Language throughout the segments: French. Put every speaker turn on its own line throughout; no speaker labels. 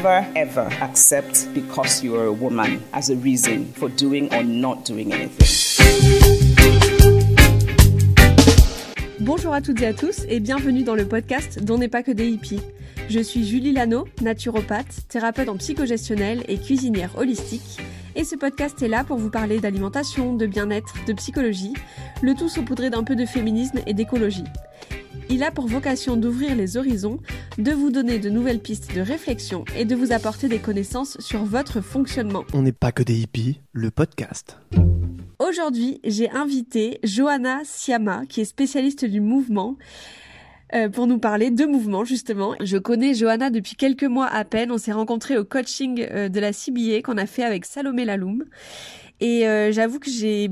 Never ever accept because you are a woman as a reason for doing or not doing anything.
Bonjour à toutes et à tous et bienvenue dans le podcast dont n'est pas que des hippies. Je suis Julie Lano, naturopathe, thérapeute en psychogestionnelle et cuisinière holistique. Et ce podcast est là pour vous parler d'alimentation, de bien-être, de psychologie, le tout saupoudré d'un peu de féminisme et d'écologie. Il a pour vocation d'ouvrir les horizons, de vous donner de nouvelles pistes de réflexion et de vous apporter des connaissances sur votre fonctionnement.
On n'est pas que des hippies. Le podcast.
Aujourd'hui, j'ai invité Johanna Siama, qui est spécialiste du mouvement, euh, pour nous parler de mouvement, justement. Je connais Johanna depuis quelques mois à peine. On s'est rencontrés au coaching euh, de la CBA qu'on a fait avec Salomé Laloum. Et euh, j'avoue que j'ai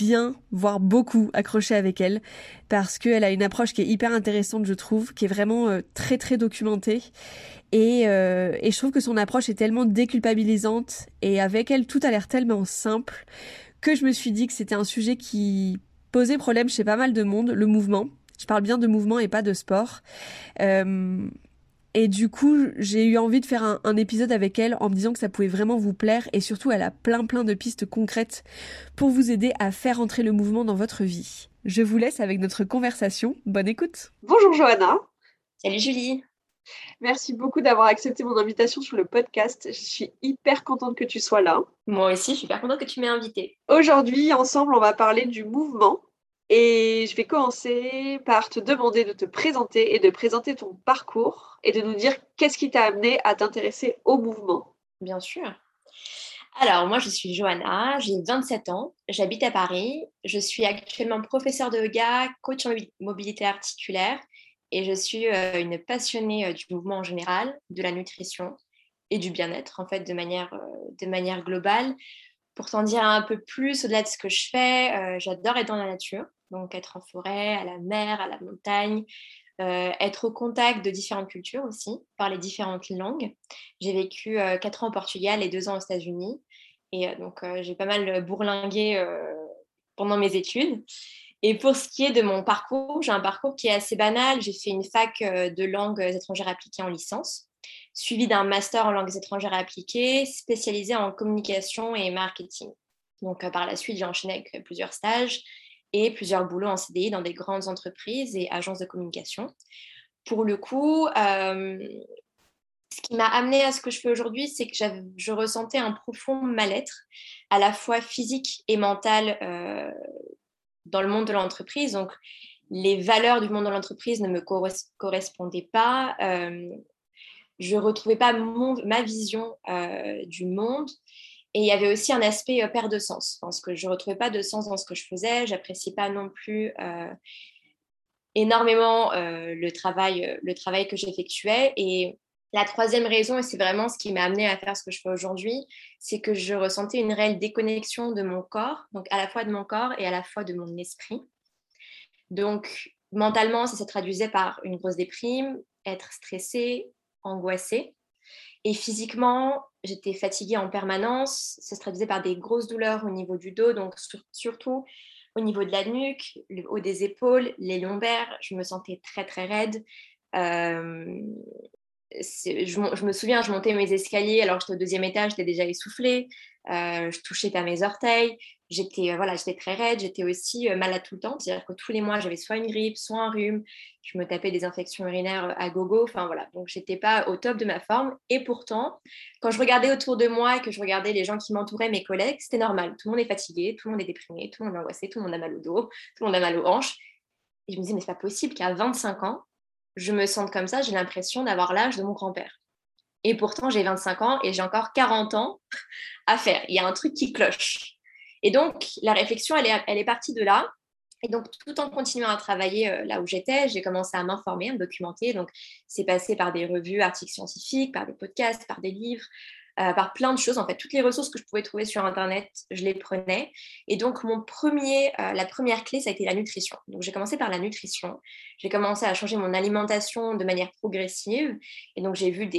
bien, voire beaucoup accroché avec elle, parce qu'elle a une approche qui est hyper intéressante, je trouve, qui est vraiment euh, très très documentée. Et, euh, et je trouve que son approche est tellement déculpabilisante, et avec elle, tout a l'air tellement simple, que je me suis dit que c'était un sujet qui posait problème chez pas mal de monde, le mouvement. Je parle bien de mouvement et pas de sport. Euh, et du coup, j'ai eu envie de faire un, un épisode avec elle en me disant que ça pouvait vraiment vous plaire et surtout, elle a plein plein de pistes concrètes pour vous aider à faire entrer le mouvement dans votre vie. Je vous laisse avec notre conversation. Bonne écoute.
Bonjour Johanna,
Salut Julie.
merci beaucoup d'avoir accepté mon invitation sur le podcast. Je suis hyper contente que tu sois là.
Moi aussi, je suis super contente que tu m'aies invitée.
Aujourd'hui, ensemble, on va parler du mouvement et je vais commencer par te demander de te présenter et de présenter ton parcours et de nous dire qu'est-ce qui t'a amené à t'intéresser au mouvement.
Bien sûr. Alors, moi, je suis Johanna, j'ai 27 ans, j'habite à Paris, je suis actuellement professeure de yoga, coach en mobi- mobilité articulaire et je suis euh, une passionnée euh, du mouvement en général, de la nutrition et du bien-être, en fait, de manière, euh, de manière globale. Pour t'en dire un peu plus au-delà de ce que je fais, j'adore être dans la nature, donc être en forêt, à la mer, à la montagne, euh, être au contact de différentes cultures aussi, parler différentes langues. J'ai vécu euh, 4 ans au Portugal et 2 ans aux États-Unis. Et euh, donc, euh, j'ai pas mal bourlingué pendant mes études. Et pour ce qui est de mon parcours, j'ai un parcours qui est assez banal. J'ai fait une fac de langues étrangères appliquées en licence, suivi d'un master en langues étrangères appliquées, spécialisé en communication et marketing. Donc, par la suite, j'ai enchaîné avec plusieurs stages et plusieurs boulots en CDI dans des grandes entreprises et agences de communication. Pour le coup, euh, ce qui m'a amené à ce que je fais aujourd'hui, c'est que je ressentais un profond mal-être, à la fois physique et mental, euh, dans le monde de l'entreprise. Donc, les valeurs du monde de l'entreprise ne me corres- correspondaient pas. euh, je ne retrouvais pas ma vision du monde. Et il y avait aussi un aspect euh, perte de sens, parce que je ne retrouvais pas de sens dans ce que je faisais. J'appréciais pas non plus euh, énormément euh, le, travail, que j'effectuais. Et la troisième raison, et c'est vraiment ce qui m'a amené à faire ce que je fais aujourd'hui, c'est que je ressentais une réelle déconnexion de mon corps, donc à la fois de mon corps et à la fois de mon esprit. Donc, mentalement, ça se traduisait par une grosse déprime, être stressée, angoissée. Et physiquement, j'étais fatiguée en permanence. Ça se traduisait par des grosses douleurs au niveau du dos, donc sur- surtout au niveau de la nuque, le haut des épaules, les lombaires. Je me sentais très, très raide. Euh, je, me souviens, je montais mes escaliers alors j'étais au deuxième étage, j'étais déjà essoufflée. Euh, je touchais pas mes orteils. J'étais euh, voilà, très raide. J'étais aussi euh, malade tout le temps. C'est-à-dire que tous les mois, j'avais soit une grippe, soit un rhume. Je me tapais des infections urinaires euh, à gogo. Enfin voilà, donc j'étais pas au top de ma forme. Et pourtant, quand je regardais autour de moi et que je regardais les gens qui m'entouraient, mes collègues, c'était normal. Tout le monde est fatigué, tout le monde est déprimé, tout le monde est angoissé, tout le monde a mal au dos, tout le monde a mal aux hanches. Et je me disais, mais c'est pas possible qu'à 25 ans, je me sente comme ça. J'ai l'impression d'avoir l'âge de mon grand-père. Et pourtant, j'ai 25 ans et j'ai encore 40 ans à faire. Il y a un truc qui cloche. Et donc, la réflexion, elle est, elle est partie de là. Et donc, tout en continuant à travailler euh, là où j'étais, j'ai commencé à m'informer, à me documenter. Donc, c'est passé par des revues, articles scientifiques, par des podcasts, par des livres. Euh, par plein de choses. En fait, toutes les ressources que je pouvais trouver sur Internet, je les prenais. Et donc, mon premier, euh, la première clé, ça a été la nutrition. Donc, j'ai commencé par la nutrition. J'ai commencé à changer mon alimentation de manière progressive. Et donc, j'ai vu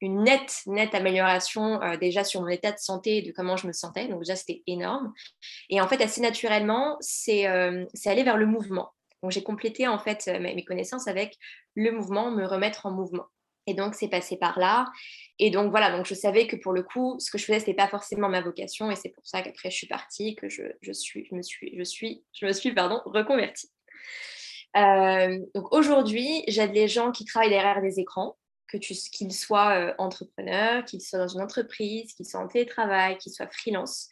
une nette, nette amélioration euh, déjà sur mon état de santé et de comment je me sentais. Donc, déjà, c'était énorme. Et en fait, assez naturellement, c'est aller vers le mouvement. Donc, j'ai complété en fait mes connaissances avec le mouvement, me remettre en mouvement. Et donc, c'est passé par là. Et donc, voilà, donc je savais que pour le coup, ce que je faisais, ce n'était pas forcément ma vocation. Et c'est pour ça qu'après, je suis partie, que je, je, suis, je me suis, je suis, je me suis pardon, reconvertie. Euh, donc aujourd'hui, j'aide les gens qui travaillent derrière des écrans, qu'ils soient euh, entrepreneurs, qu'ils soient dans une entreprise, qu'ils soient en télétravail, qu'ils soient freelance,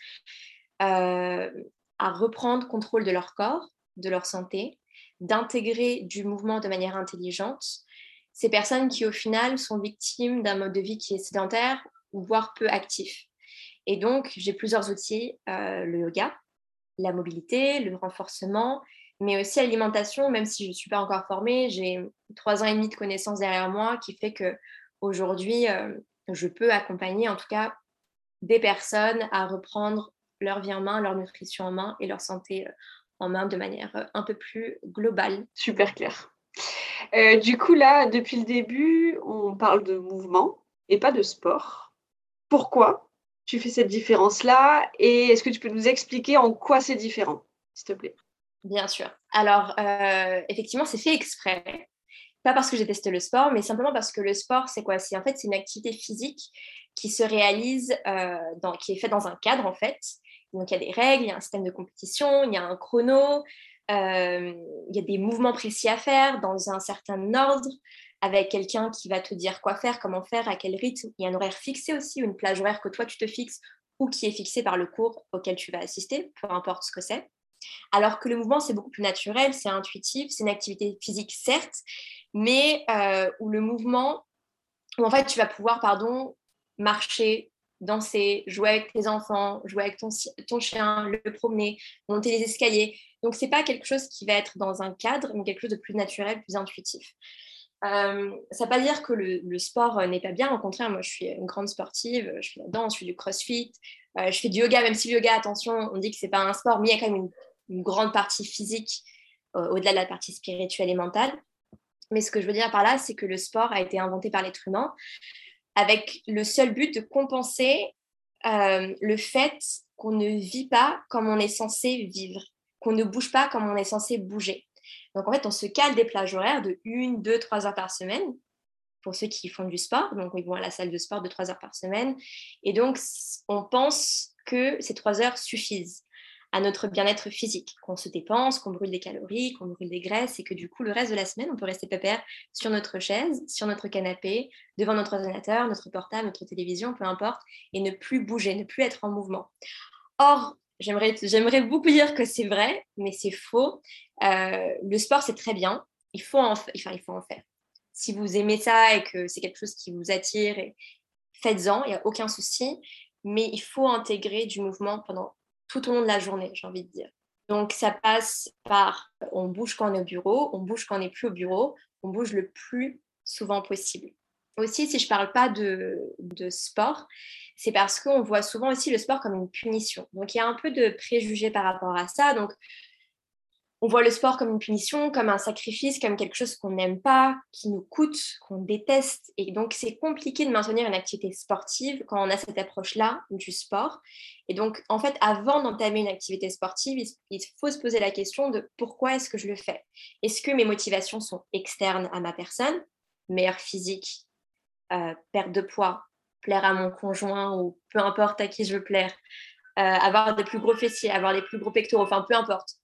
euh, à reprendre contrôle de leur corps, de leur santé, d'intégrer du mouvement de manière intelligente ces personnes qui au final sont victimes d'un mode de vie qui est sédentaire ou voire peu actif. Et donc, j'ai plusieurs outils, euh, le yoga, la mobilité, le renforcement, mais aussi l'alimentation, même si je ne suis pas encore formée, j'ai trois ans et demi de connaissances derrière moi qui fait que aujourd'hui, euh, je peux accompagner en tout cas des personnes à reprendre leur vie en main, leur nutrition en main et leur santé euh, en main de manière un peu plus globale.
Super clair. Euh, du coup, là, depuis le début, on parle de mouvement et pas de sport. Pourquoi tu fais cette différence-là et est-ce que tu peux nous expliquer en quoi c'est différent, s'il te plaît?
Bien sûr. Alors, euh, effectivement, c'est fait exprès. Pas parce que je déteste le sport, mais simplement parce que le sport, c'est quoi? C'est en fait c'est une activité physique qui se réalise, euh, dans, qui est faite dans un cadre en fait. Donc il y a des règles, il y a un système de compétition, il y a un chrono, il y a des mouvements précis à faire dans un certain ordre, avec quelqu'un qui va te dire quoi faire, comment faire, à quel rythme. Il y a un horaire fixé aussi, une plage horaire que toi tu te fixes ou qui est fixée par le cours auquel tu vas assister, peu importe ce que c'est. Alors que le mouvement, c'est beaucoup plus naturel, c'est intuitif, c'est une activité physique, certes, mais euh, où le mouvement, où en fait, tu vas pouvoir, pardon, marcher, danser, jouer avec tes enfants, jouer avec ton, ton chien, le promener, monter les escaliers. Donc, ce n'est pas quelque chose qui va être dans un cadre, mais quelque chose de plus naturel, plus intuitif. Euh, ça ne veut pas dire que le, sport euh, n'est pas bien. Au contraire, moi, je suis une grande sportive. Je fais la danse, je fais du crossfit, euh, je fais du yoga, même si le yoga, attention, on dit que ce n'est pas un sport, mais il y a quand même une, grande partie physique au-delà de la partie spirituelle et mentale. Mais ce que je veux dire par là, c'est que le sport a été inventé par l'être humain avec le seul but de compenser le fait qu'on ne vit pas comme on est censé vivre qu'on ne bouge pas comme on est censé bouger. Donc en fait, on se cale des plages horaires de 1, 2, 3 heures par semaine pour ceux qui font du sport. Donc ils vont à la salle de sport de 3 heures par semaine. Et donc on pense que ces 3 heures suffisent à notre bien-être physique, qu'on se dépense, qu'on brûle des calories, qu'on brûle des graisses et que du coup le reste de la semaine, on peut rester pépère sur notre chaise, sur notre canapé, devant notre ordinateur, notre portable, notre télévision, peu importe, et ne plus bouger, ne plus être en mouvement. Or, J'aimerais beaucoup dire que c'est vrai, mais c'est faux. Euh, le sport, c'est très bien. Il faut, en, il faut en faire. Si vous aimez ça et que c'est quelque chose qui vous attire, faites-en, il n'y a aucun souci. Mais il faut intégrer du mouvement pendant tout au long de la journée, j'ai envie de dire. Donc, ça passe par on bouge quand on est au bureau, on bouge quand on n'est plus au bureau, on bouge le plus souvent possible. Aussi, si je ne parle pas de, sport, c'est parce qu'on voit souvent aussi le sport comme une punition. Donc il y a un peu de préjugés par rapport à ça. Donc on voit le sport comme une punition, comme un sacrifice, comme quelque chose qu'on n'aime pas, qui nous coûte, qu'on déteste. Et donc c'est compliqué de maintenir une activité sportive quand on a cette approche-là du sport. Et donc en fait, avant d'entamer une activité sportive, il faut se poser la question de pourquoi est-ce que je le fais? Est-ce que mes motivations sont externes à ma personne? Meilleure physique, euh, perte de poids, plaire à mon conjoint ou peu importe à qui je veux plaire, euh, avoir des plus gros fessiers, avoir les plus gros pectoraux, enfin peu importe.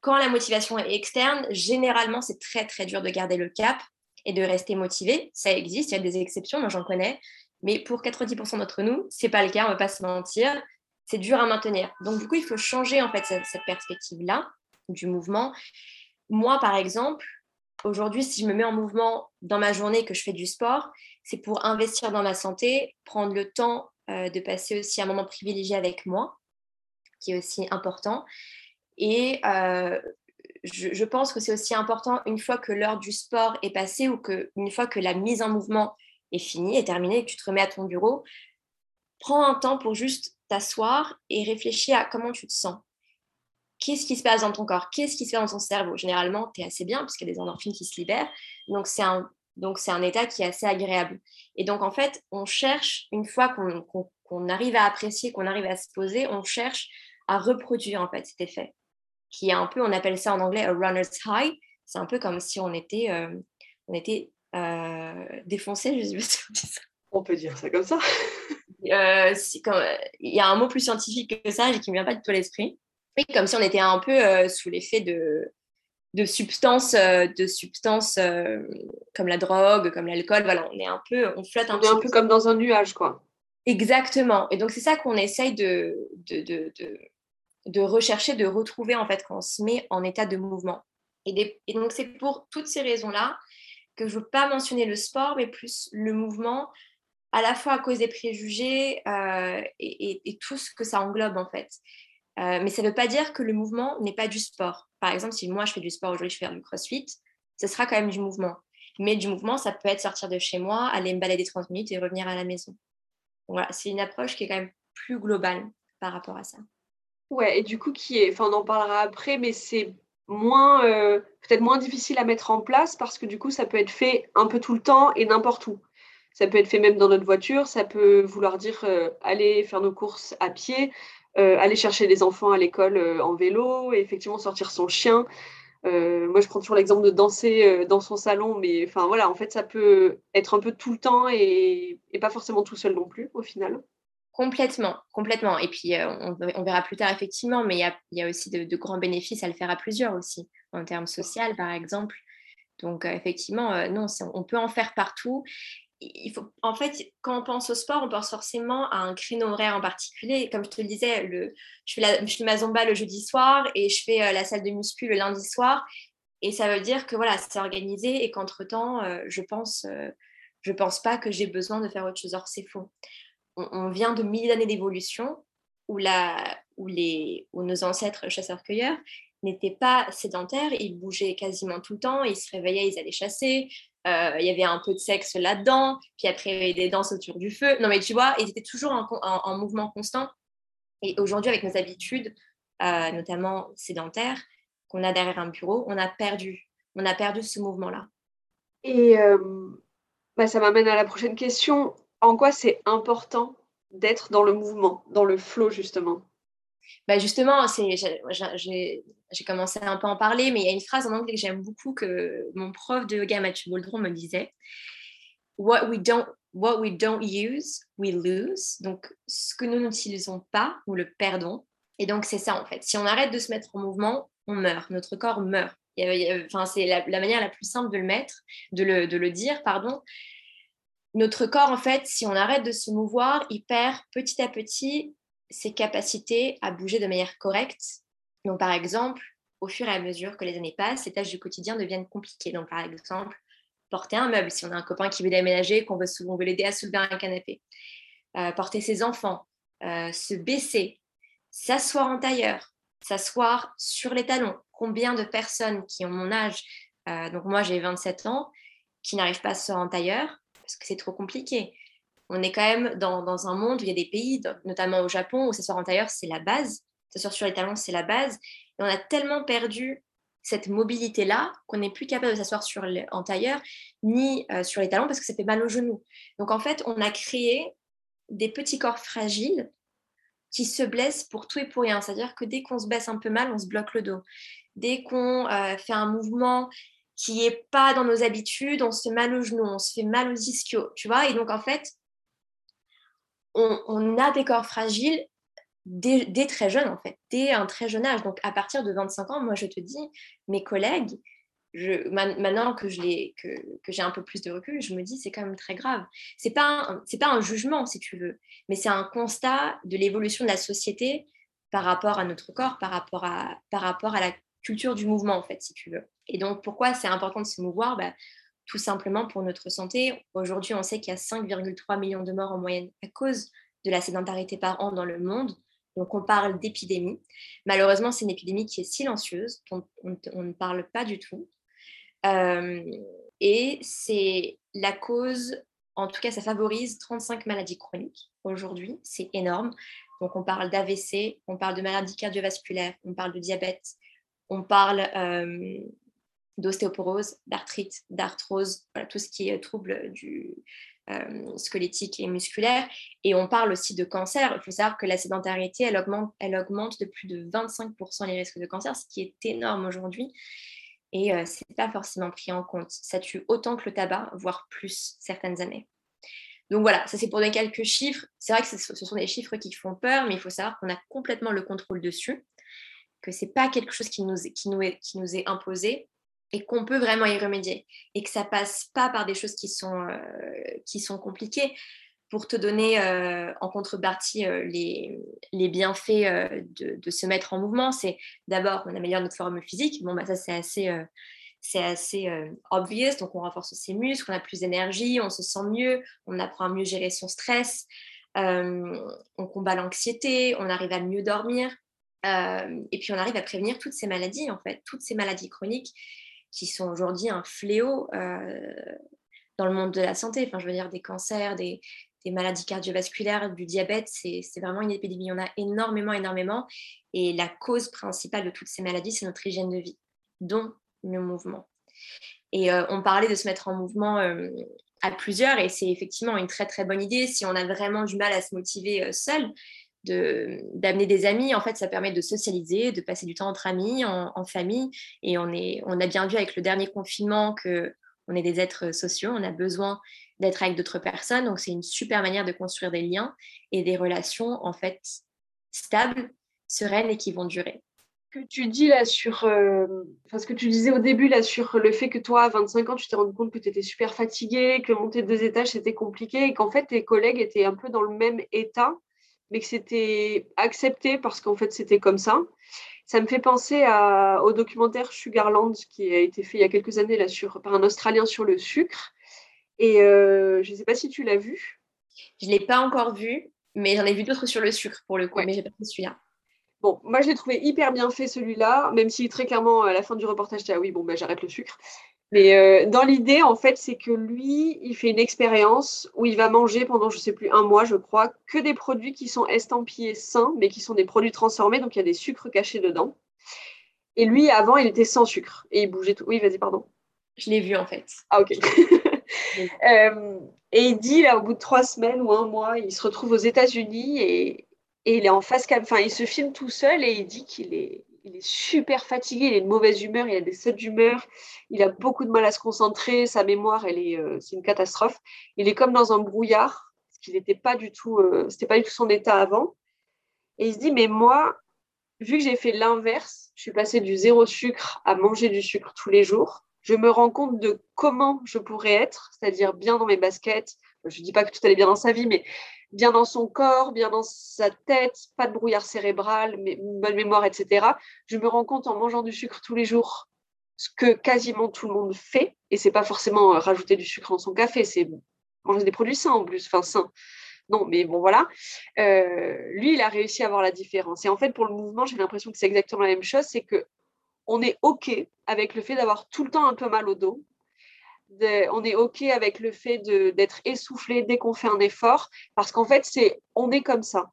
Quand la motivation est externe, généralement c'est très très dur de garder le cap et de rester motivé. Ça existe, il y a des exceptions, moi j'en connais, mais pour 90% d'entre nous, c'est pas le cas, on va pas se mentir. C'est dur à maintenir. Donc du coup, il faut changer en fait cette, cette perspective-là du mouvement. Moi, par exemple, aujourd'hui, si je me mets en mouvement dans ma journée, que je fais du sport, c'est pour investir dans ma santé, prendre le temps euh, de passer aussi un moment privilégié avec moi, qui est aussi important. Et euh, je, pense que c'est aussi important une fois que l'heure du sport est passée ou que une fois que la mise en mouvement est finie, est terminée, que tu te remets à ton bureau, prends un temps pour juste t'asseoir et réfléchir à comment tu te sens. Qu'est-ce qui se passe dans ton corps? Qu'est-ce qui se passe dans ton cerveau? Généralement, tu es assez bien parce qu'il y a des endorphines qui se libèrent. Donc, c'est un, donc, c'est un état qui est assez agréable. Et donc, en fait, on cherche, une fois qu'on, qu'on arrive à apprécier, qu'on arrive à se poser, on cherche à reproduire en fait cet effet, qui est un peu, on appelle ça en anglais a runner's high. C'est un peu comme si on était, euh, on était euh, défoncé, je sais pas si on dit ça.
On peut dire ça comme ça.
Euh, il y a un mot plus scientifique que ça, qui ne me vient pas du tout à l'esprit. Oui, comme si on était un peu euh, sous l'effet de, de substances, euh, de substances euh, comme la drogue, comme l'alcool. Voilà, on est un peu, on flotte un
On est
peu.
un peu comme dans un nuage, quoi.
Exactement. Et donc, c'est ça qu'on essaye de, de, de, de, de rechercher, de retrouver en fait quand on se met en état de mouvement. Et, des- et donc, c'est pour toutes ces raisons-là que je ne veux pas mentionner le sport, mais plus le mouvement, à la fois à cause des préjugés euh, et, et- et tout ce que ça englobe en fait. Euh, mais ça ne veut pas dire que le mouvement n'est pas du sport. Par exemple, si moi je fais du sport aujourd'hui, je fais du crossfit, ce sera quand même du mouvement. Mais du mouvement, ça peut être sortir de chez moi, aller me balader 30 minutes et revenir à la maison. Voilà, c'est une approche qui est quand même plus globale par rapport à ça.
Ouais, et du coup, qui est, enfin, on en parlera après, mais c'est moins, euh, peut-être moins difficile à mettre en place parce que du coup, ça peut être fait un peu tout le temps et n'importe où. Ça peut être fait même dans notre voiture, ça peut vouloir dire euh, aller faire nos courses à pied, aller chercher les enfants à l'école euh, en vélo, et effectivement sortir son chien. Euh, moi, je prends toujours l'exemple de danser euh, dans son salon, mais enfin voilà, en fait, ça peut être un peu tout le temps et, pas forcément tout seul non plus, au final.
Complètement, complètement. Et puis, euh, on, verra plus tard, effectivement, mais il y a, aussi de, de grands bénéfices à le faire à plusieurs aussi, en termes social, par exemple. Donc, euh, effectivement, euh, non, on peut en faire partout. Il faut, en fait, quand on pense au sport, on pense forcément à un créneau horaire en particulier. Comme je te le disais, le, je, fais la- ma zumba le jeudi soir et je fais euh, la salle de muscu le lundi soir. Et ça veut dire que voilà, c'est organisé et qu'entre-temps, euh, je pense, euh, je pense pas que j'ai besoin de faire autre chose. Or, c'est faux on, vient de milliers d'années d'évolution où, les, où nos ancêtres chasseurs-cueilleurs n'étaient pas sédentaires, ils bougeaient quasiment tout le temps, ils se réveillaient, ils allaient chasser, euh, il y avait un peu de sexe là-dedans, puis après il y avait des danses autour du feu. Non mais tu vois, ils étaient toujours en, en- en mouvement constant. Et aujourd'hui, avec nos habitudes, euh, notamment sédentaires, qu'on a derrière un bureau, on a perdu, on a perdu ce mouvement-là.
Et euh, bah, ça m'amène à la prochaine question. En quoi c'est important d'être dans le mouvement, dans le flow justement?
Bah justement, j'ai, commencé un peu en parler, mais il y a une phrase en anglais que j'aime beaucoup que mon prof de yoga, Mathieu Boldron, me disait. What we don't, what we don't use, we lose. Donc, ce que nous n'utilisons pas, nous le perdons. Et donc, c'est ça en fait. Si on arrête de se mettre en mouvement, on meurt. Notre corps meurt. Y a- Enfin, c'est la, la manière la plus simple de le mettre, de le, de le dire, pardon. Notre corps, en fait, si on arrête de se mouvoir, il perd petit à petit ses capacités à bouger de manière correcte. Donc, par exemple, au fur et à mesure que les années passent, les tâches du quotidien deviennent compliquées. Donc, par exemple, porter un meuble, si on a un copain qui veut déménager, qu'on veut, veut l'aider à soulever un canapé, Euh, porter ses enfants, euh, se baisser, s'asseoir en tailleur, s'asseoir sur les talons. Combien de personnes qui ont mon âge, euh, donc moi j'ai 27 ans, qui n'arrivent pas à s'asseoir en tailleur parce que c'est trop compliqué. On est quand même dans, dans un monde où il y a des pays, notamment au Japon, où s'asseoir en tailleur, c'est la base. S'asseoir sur les talons, c'est la base. Et on a tellement perdu cette mobilité-là qu'on n'est plus capable de s'asseoir sur en tailleur ni euh, sur les talons parce que ça fait mal aux genoux. Donc en fait, on a créé des petits corps fragiles qui se blessent pour tout et pour rien. C'est-à-dire que dès qu'on se baisse un peu mal, on se bloque le dos. Dès qu'on euh, fait un mouvement qui n'est pas dans nos habitudes, on se fait mal aux genoux, on se fait mal aux ischios, tu vois. Et donc en fait, on, a des corps fragiles dès, très jeune, en fait, dès un très jeune âge. Donc à partir de 25 ans, moi je te dis, mes collègues, maintenant que j'ai un peu plus de recul, je me dis c'est quand même très grave. C'est pas pas un jugement si tu veux, mais c'est un constat de l'évolution de la société par rapport à notre corps, par rapport à par rapport à la culture du mouvement en fait si tu veux. Et donc pourquoi c'est important de se mouvoir? Bah, Tout simplement pour notre santé. Aujourd'hui, on sait qu'il y a 5,3 millions de morts en moyenne à cause de la sédentarité par an dans le monde. Donc on parle d'épidémie. Malheureusement, c'est une épidémie qui est silencieuse, dont on, ne parle pas du tout. Euh, et c'est la cause en tout cas, ça favorise 35 maladies chroniques aujourd'hui. C'est énorme. Donc, on parle d'AVC, on parle de maladies cardiovasculaires, on parle de diabète, on parle euh, d'ostéoporose, d'arthrite, d'arthrose, tout ce qui est trouble du euh, squelettique et musculaire. Et on parle aussi de cancer. Il faut savoir que la sédentarité, elle augmente, elle augmente de plus de 25% les risques de cancer, ce qui est énorme aujourd'hui. Et euh, ce n'est pas forcément pris en compte. Ça tue autant que le tabac, voire plus certaines années. Donc voilà, ça c'est pour donner quelques chiffres. C'est vrai que ce sont des chiffres qui font peur, mais il faut savoir qu'on a complètement le contrôle dessus, que ce n'est pas quelque chose qui nous, qui, nous est, qui nous est imposé et qu'on peut vraiment y remédier et que ça passe pas par des choses qui sont, euh, qui sont compliquées. Pour te donner euh, en contrepartie euh, les, les, bienfaits de, de, se mettre en mouvement, c'est d'abord on améliore notre forme physique. Bon, bah, ça c'est assez, c'est assez obvious, donc on renforce ses muscles, on a plus d'énergie, on se sent mieux, on apprend à mieux gérer son stress, on combat l'anxiété, on arrive à mieux dormir. et puis on arrive à prévenir toutes ces maladies, en fait, toutes ces maladies chroniques qui sont aujourd'hui un fléau euh, dans le monde de la santé. Enfin, je veux dire, des cancers, des, maladies cardiovasculaires, du diabète, c'est vraiment une épidémie. Il y en a énormément, énormément. Et la cause principale de toutes ces maladies, c'est notre hygiène de vie, dont le mouvement. Et euh, on parlait de se mettre en mouvement euh, à plusieurs, et c'est effectivement une très très bonne idée si on a vraiment du mal à se motiver seul d'amener des amis. En fait, ça permet de socialiser, de passer du temps entre amis, en, famille. Et on, est, on a bien vu avec le dernier confinement que on est des êtres sociaux, on a besoin d'être avec d'autres personnes. Donc, c'est une super manière de construire des liens et des relations, en fait, stables, sereines et qui vont durer.
Que tu dis là sur, euh, ce que tu disais au début là sur le fait que toi, à 25 ans, tu t'es rendu compte que tu étais super fatigué, que monter deux étages c'était compliqué et qu'en fait tes collègues étaient un peu dans le même état mais que c'était accepté parce qu'en fait c'était comme ça. Ça me fait penser à, au documentaire Sugarland qui a été fait il y a quelques années là, sur, par un Australien sur le sucre. Et euh, je ne sais pas si tu l'as vu.
Je ne l'ai pas encore vu, mais j'en ai vu d'autres sur le sucre pour le coup, mais j'ai pas vu celui-là.
Bon, moi je l'ai trouvé hyper bien fait celui-là, même si très clairement à la fin du reportage, tu ah oui, bon, bah, j'arrête le sucre. Mais euh, dans l'idée, en fait, c'est que lui, il fait une expérience où il va manger pendant, je sais plus, un mois, je crois, que des produits qui sont estampillés sains, mais qui sont des produits transformés, donc il y a des sucres cachés dedans. Et lui, avant, il était sans sucre et il bougeait tout. Oui, vas-y, pardon.
Je l'ai vu en fait.
Ah, ok. Euh, et il dit, là, au bout de trois semaines ou un mois, il se retrouve aux États-Unis et, et il est en face cam. Enfin, il se filme tout seul et il dit qu'il est il est super fatigué, il est de mauvaise humeur, il a des sautes d'humeur, il a beaucoup de mal à se concentrer, sa mémoire, elle est, euh, c'est une catastrophe. Il est comme dans un brouillard, parce qu'il n'était pas du tout, euh, c'était pas du tout son état avant. Et il se dit, mais moi, vu que j'ai fait l'inverse, je suis passé du zéro sucre à manger du sucre tous les jours, je me rends compte de comment je pourrais être, c'est-à-dire bien dans mes baskets. Je ne dis pas que tout allait bien dans sa vie, mais bien dans son corps, bien dans sa tête, pas de brouillard cérébral, bonne mémoire, etc. Je me rends compte en mangeant du sucre tous les jours, ce que quasiment tout le monde fait, et c'est pas forcément euh, rajouter du sucre dans son café, c'est manger des produits sains en plus, enfin sains. Non, mais bon, voilà. Euh, lui, il a réussi à voir la différence. Et en fait, pour le mouvement, j'ai l'impression que c'est exactement la même chose, c'est que on est OK avec le fait d'avoir tout le temps un peu mal au dos, on est OK avec le fait d'être essoufflé dès qu'on fait un effort, parce qu'en fait, c'est on est comme ça.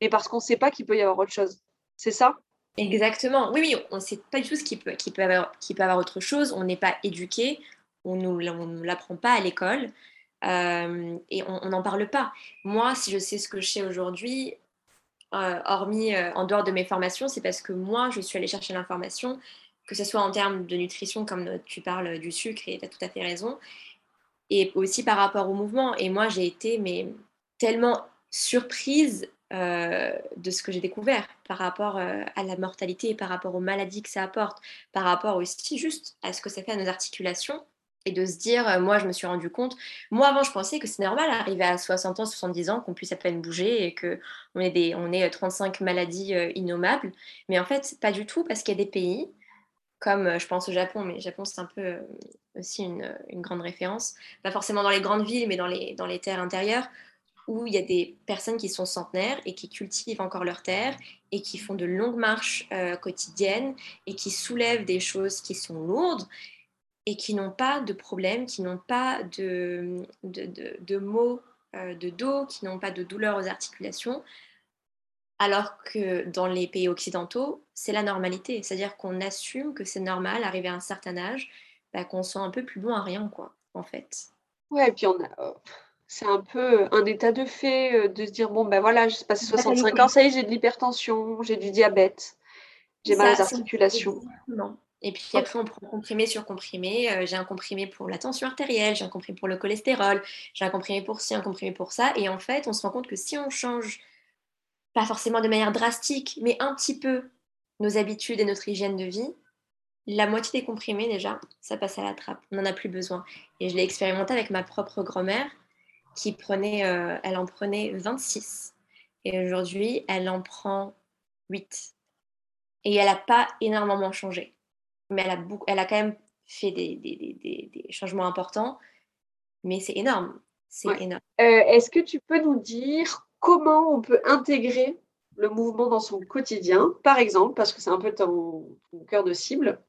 Et parce qu'on ne sait pas qu'il peut y avoir autre chose. C'est ça?
Exactement. Oui, oui, on ne sait pas du tout ce qu'il peut, peut, avoir, peut avoir autre chose. On n'est pas éduqué, on ne l'apprend pas à l'école. Euh, et on n'en parle pas. Moi, si je sais ce que je sais aujourd'hui, euh, hormis euh, en dehors de mes formations, c'est parce que moi, je suis allée chercher l'information que ce soit en termes de nutrition, comme tu parles du sucre, et tu as tout à fait raison, et aussi par rapport au mouvement. Et moi, j'ai été mais, tellement surprise euh, de ce que j'ai découvert par rapport euh, à la mortalité par rapport aux maladies que ça apporte, par rapport aussi juste à ce que ça fait à nos articulations. Et de se dire, euh, moi, je me suis rendu compte, moi avant, je pensais que c'est normal d'arriver à 60 ans, 70 ans, qu'on puisse à peine bouger et ait, des, on ait 35 maladies innommables. Mais en fait, pas du tout, parce qu'il y a des pays comme euh, je pense au Japon, mais le Japon c'est un peu euh, aussi une, une, grande référence, pas forcément dans les grandes villes, mais dans les, dans les terres intérieures, où il y a des personnes qui sont centenaires et qui cultivent encore leurs terres et qui font de longues marches euh, quotidiennes et qui soulèvent des choses qui sont lourdes. et qui n'ont pas de problème, qui n'ont pas de, de, de, maux de dos, qui n'ont pas de douleur aux articulations, alors que dans les pays occidentaux, c'est la normalité. C'est-à-dire qu'on assume que c'est normal, arrivé à un certain âge, bah, qu'on soit un peu plus bon à rien, quoi, en fait.
Ouais, et puis on a, euh, c'est un peu un état de fait euh, de se dire bon ben voilà, j'ai passé 65 ans, ça y est, j'ai de l'hypertension, j'ai du diabète, j'ai mal aux articulations.
Non. Et puis après, on prend comprimé sur comprimé. Euh, j'ai un comprimé pour la tension artérielle, j'ai un comprimé pour le cholestérol, j'ai un comprimé pour ci, un comprimé pour ça. Et en fait, on se rend compte que si on change, pas forcément de manière drastique, mais un petit peu nos habitudes et notre hygiène de vie, la moitié des comprimés déjà, ça passe à la trappe. On n'en a plus besoin. Et je l'ai expérimenté avec ma propre grand-mère qui prenait, euh, elle en prenait 26. Et aujourd'hui, elle en prend 8. Et elle n'a pas énormément changé mais elle a, beaucoup, elle a quand même fait des, des, des, des changements importants. Mais c'est énorme. C'est
Ouais.
énorme.
Euh, Est-ce que tu peux nous dire comment on peut intégrer le mouvement dans son quotidien Par exemple, parce que c'est un peu ton, cœur de cible,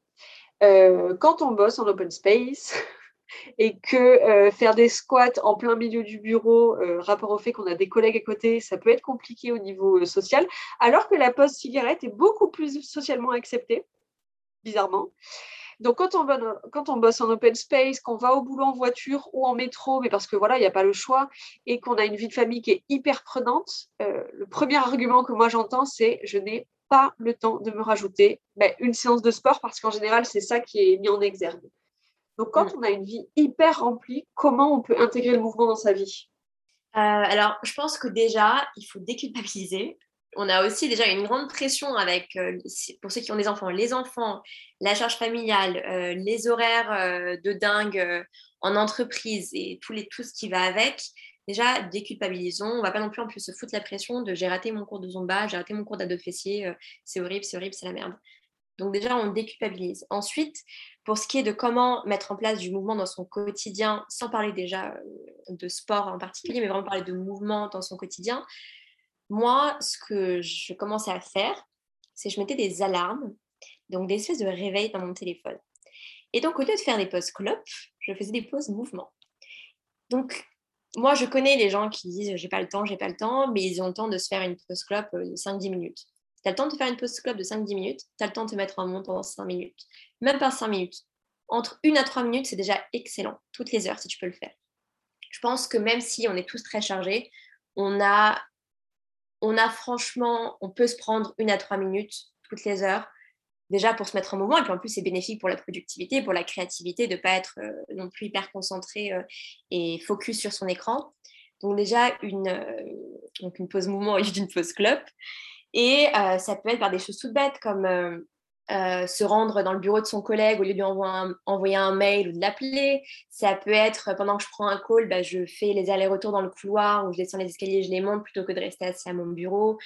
euh, quand on bosse en open space et que euh, faire des squats en plein milieu du bureau, euh, rapport au fait qu'on a des collègues à côté, ça peut être compliqué au niveau social, alors que la pause cigarette est beaucoup plus socialement acceptée, bizarrement. Donc, quand on, va- quand on bosse en open space, qu'on va au boulot en voiture ou en métro, mais parce que voilà, il n'y a pas le choix, et qu'on a une vie de famille qui est hyper prenante, euh, le premier argument que moi j'entends, c'est je n'ai pas le temps de me rajouter ben, une séance de sport, parce qu'en général, c'est ça qui est mis en exergue. Donc, quand on a une vie hyper remplie, comment on peut intégrer le mouvement dans sa vie?
Euh, alors, je pense que déjà, il faut déculpabiliser. On a aussi déjà une grande pression avec, euh, pour ceux qui ont des enfants, les enfants, la charge familiale, euh, les horaires euh, de dingue en entreprise et tout, les, ce qui va avec. Déjà, déculpabilisons. On va pas non plus en plus se foutre la pression de j'ai raté mon cours de zumba, j'ai raté mon cours d'ado fessier, c'est horrible, c'est horrible, c'est la merde. Donc déjà, on déculpabilise. Ensuite, pour ce qui est de comment mettre en place du mouvement dans son quotidien, sans parler déjà de sport en particulier, mais vraiment parler de mouvement dans son quotidien, moi, ce que je commençais à faire, c'est que je mettais des alarmes, donc des espèces de réveils dans mon téléphone. Et donc, au lieu de faire des pauses clopes, je faisais des pauses mouvement. Donc, moi, je connais les gens qui disent j'ai pas le temps, j'ai pas le temps, mais ils ont le temps de se faire une pause clope euh, de 5-10 minutes. Tu as le temps de faire une pause clope de 5-10 minutes, tu as le temps de te mettre en monde pendant 5 minutes. Même pas 5 minutes. Entre 1 à 3 minutes, c'est déjà excellent. Toutes les heures, si tu peux le faire. Je pense que même si on est tous très chargés, on a, on a franchement, on peut se prendre 1 à 3 minutes toutes les heures déjà pour se mettre en mouvement et puis en plus c'est bénéfique pour la productivité, pour la créativité de ne pas être euh, non plus hyper concentré euh, et focus sur son écran. Donc déjà une, euh, donc une pause mouvement et une pause clope. Et ça peut être par des choses toutes bêtes comme euh, se rendre dans le bureau de son collègue au lieu de lui envoyer un, mail ou de l'appeler. Ça peut être pendant que je prends un call, bah, je fais les allers-retours dans le couloir ou je descends les escaliers, je les monte plutôt que de rester assis à mon bureau.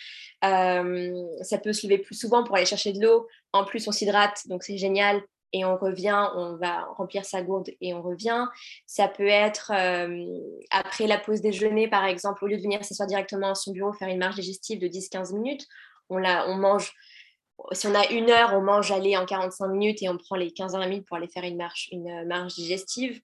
Euh, ça peut se lever plus souvent pour aller chercher de l'eau. En plus, on s'hydrate, donc c'est génial. Et on revient, on va remplir sa gourde et on revient. Ça peut être euh, après la pause déjeuner, par exemple, au lieu de venir s'asseoir directement à son bureau, faire une marche digestive de 10-15 minutes, on, la, on mange si on a une heure, on mange aller en 45 minutes et on prend les 15-20 minutes pour aller faire une marche, une marche digestive.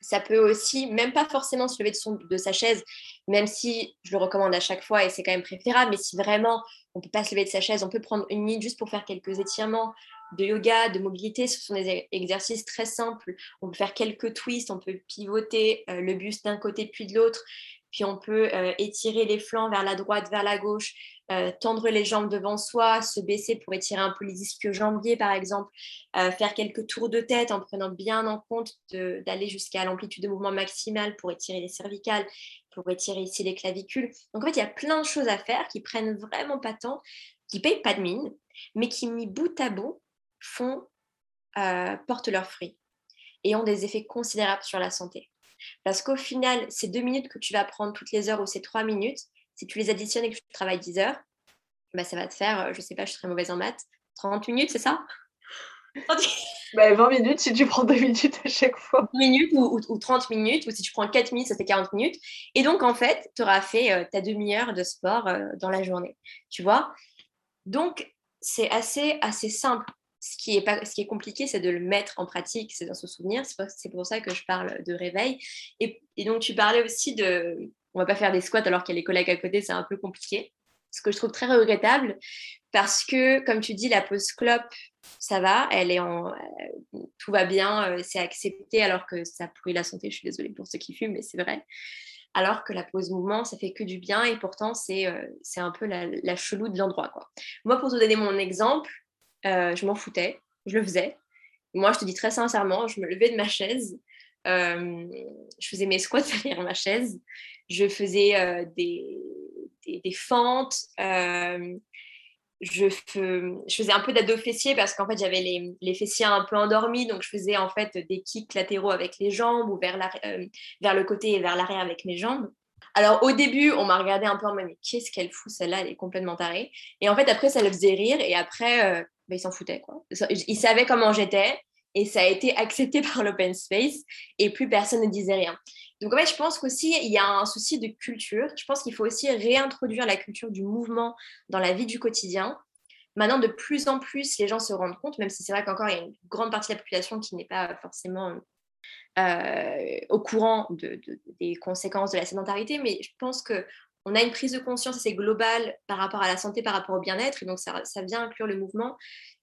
Ça peut aussi, même pas forcément se lever de sa chaise, même si je le recommande à chaque fois et c'est quand même préférable, mais si vraiment on ne peut pas se lever de sa chaise, on peut prendre une minute juste pour faire quelques étirements de yoga, de mobilité. Ce sont des exercices très simples. On peut faire quelques twists, on peut pivoter euh, le buste d'un côté puis de l'autre, puis on peut euh, étirer les flancs vers la droite, vers la gauche, euh, tendre les jambes devant soi, se baisser pour étirer un peu les ischio-jambiers par exemple, euh, faire quelques tours de tête en prenant bien en compte d'aller jusqu'à l'amplitude de mouvement maximale pour étirer les cervicales, pour étirer ici les clavicules. Donc en fait, il y a plein de choses à faire qui prennent vraiment pas de temps, qui payent pas de mine, mais qui mis bout à bout font, euh, portent leurs fruits et ont des effets considérables sur la santé. Parce qu'au final, ces deux minutes que tu vas prendre toutes les heures ou ces trois minutes, si tu les additionnes et que tu travailles 10 heures, bah, ça va te faire, je sais pas, je très mauvaise en maths, 30 minutes, c'est ça
bah, 20 minutes si tu prends 2 minutes à chaque fois.
20 minutes ou, ou, ou, 30 minutes, ou si tu prends 4 minutes, ça fait 40 minutes. Et donc, en fait, tu auras fait euh, ta demi-heure de sport euh, dans la journée. Tu vois? Donc, c'est assez, assez simple. ce qui est, pas, ce qui est compliqué, c'est de le mettre en pratique, c'est d'en se souvenir. C'est pour ça que je parle de réveil. Et, et, donc, tu parlais aussi de. On va pas faire des squats alors qu'il y a les collègues à côté, c'est un peu compliqué. Ce que je trouve très regrettable, parce que, comme tu dis, la pause clope, ça va, elle est en, euh, tout va bien, euh, c'est accepté, alors que ça pourrit la santé. Je suis désolée pour ceux qui fument, mais c'est vrai. Alors que la pause mouvement, ça fait que du bien, et pourtant, c'est euh, un peu la, la chelou de l'endroit. Moi, pour te donner mon exemple, je m'en foutais, je le faisais. Moi, je te dis très sincèrement, je me levais de ma chaise, je faisais mes squats derrière ma chaise, je faisais des, des, fentes, je, je, faisais un peu d'ado fessier parce qu'en fait j'avais les, fessiers un peu endormis donc je faisais en fait des kicks latéraux avec les jambes ou vers, euh, le côté et vers l'arrière avec mes jambes. Alors au début on m'a regardé un peu en mode mais qu'est-ce qu'elle fout celle-là? Elle est complètement tarée et en fait après ça le faisait rire et après euh, bah, ils s'en foutaient quoi. Ils savaient comment j'étais et ça a été accepté par l'open space et plus personne ne disait rien. Donc en fait, je pense qu'aussi, il y a un souci de culture. Je pense qu'il faut aussi réintroduire la culture du mouvement dans la vie du quotidien. Maintenant, de plus en plus, les gens se rendent compte, même si c'est vrai qu'encore, il y a une grande partie de la population qui n'est pas forcément euh, au courant des conséquences de la sédentarité, mais je pense que on a une prise de conscience assez globale par rapport à la santé, par rapport au bien-être, et donc ça, vient inclure le mouvement.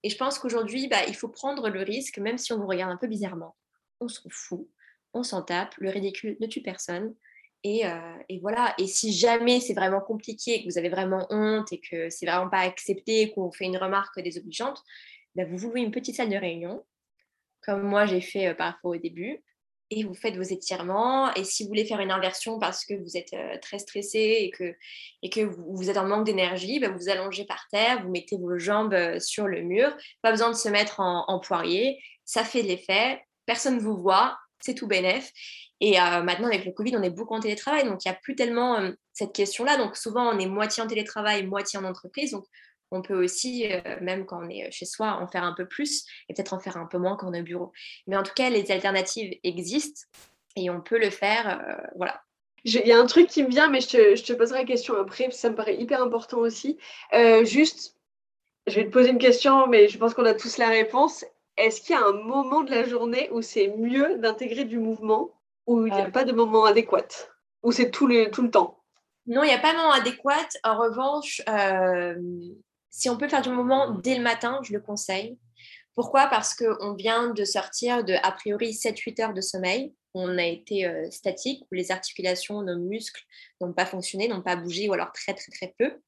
Et je pense qu'aujourd'hui, bah, il faut prendre le risque, même si on vous regarde un peu bizarrement. On s'en fout on s'en tape, le ridicule ne tue personne. Euh, et, voilà. Et si jamais c'est vraiment compliqué, que vous avez vraiment honte et que c'est vraiment pas accepté, qu'on fait une remarque désobligeante, ben vous vous louez une petite salle de réunion, comme moi j'ai fait euh, parfois au début, et vous faites vos étirements. Et si vous voulez faire une inversion parce que vous êtes euh, très stressé et que, vous, êtes en manque d'énergie, ben vous vous allongez par terre, vous mettez vos jambes sur le mur. Pas besoin de se mettre en, en poirier. Ça fait l'effet. Personne ne vous voit c'est tout bénef. Et euh, maintenant, avec le Covid, on est beaucoup en télétravail, donc il n'y a plus tellement euh, cette question-là. Donc souvent, on est moitié en télétravail, moitié en entreprise. Donc on peut aussi, euh, même quand on est chez soi, en faire un peu plus et peut-être en faire un peu moins quand on est au bureau. Mais en tout cas, les alternatives existent et on peut le faire. voilà.
Il y a un truc qui me vient, mais je te, je te poserai la question après, ça me paraît hyper important aussi. juste, je vais te poser une question, mais je pense qu'on a tous la réponse est-ce qu'il y a un moment de la journée où c'est mieux d'intégrer du mouvement ou il n'y a euh. pas de moment adéquat? Ou c'est tout le, tout le temps?
Non, il n'y a pas de moment adéquat. En revanche, euh, si on peut faire du mouvement dès le matin, je le conseille. Pourquoi? Parce qu'on vient de sortir de, a priori, 7-8 heures de sommeil. On a été euh, statique, où les articulations, nos muscles n'ont pas fonctionné, n'ont pas bougé, ou alors très, très, très peu.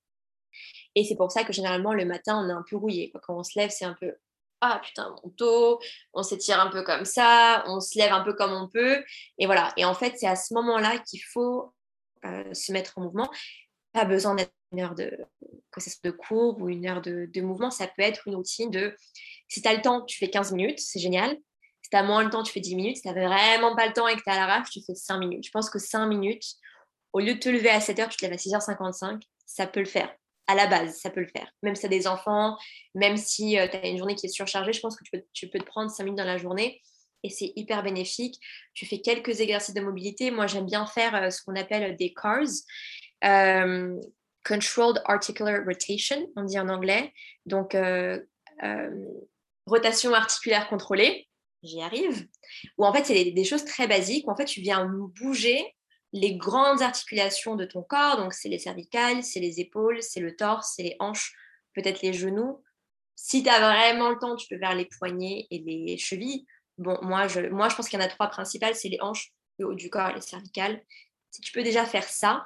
Et c'est pour ça que généralement, le matin, on est un peu rouillé. Quand on se lève, c'est un peu ah putain, mon dos, on s'étire un peu comme ça, on se lève un peu comme on peut. Et voilà. Et en fait, c'est à ce moment-là qu'il faut euh, se mettre en mouvement. Pas besoin d'être une heure de, que ce soit de cours ou une heure de, mouvement. Ça peut être une routine de, si tu as le temps, tu fais 15 minutes, c'est génial. Si tu as moins le temps, tu fais 10 minutes. Si tu vraiment pas le temps et que tu es à la rage, tu fais 5 minutes. Je pense que 5 minutes, au lieu de te lever à 7 heures, tu te lèves à 6h55, ça peut le faire à la base, ça peut le faire. Même si tu as des enfants, même si euh, tu as une journée qui est surchargée, je pense que tu peux, te prendre 5 minutes dans la journée et c'est hyper bénéfique. Tu fais quelques exercices de mobilité. Moi, j'aime bien faire euh, ce qu'on appelle des CARS. Euh, controlled Articular Rotation, on dit en anglais. Donc, rotation articulaire contrôlée, j'y arrive. Ou en fait, c'est des, des, choses très basiques. En fait, tu viens bouger les grandes articulations de ton corps, donc c'est les cervicales, c'est les épaules, c'est le torse, c'est les hanches, peut-être les genoux. Si tu as vraiment le temps, tu peux faire les poignets et les chevilles. Bon, moi, je, moi, je pense qu'il y en a trois principales, c'est les hanches, le haut du corps et les cervicales. Si tu peux déjà faire ça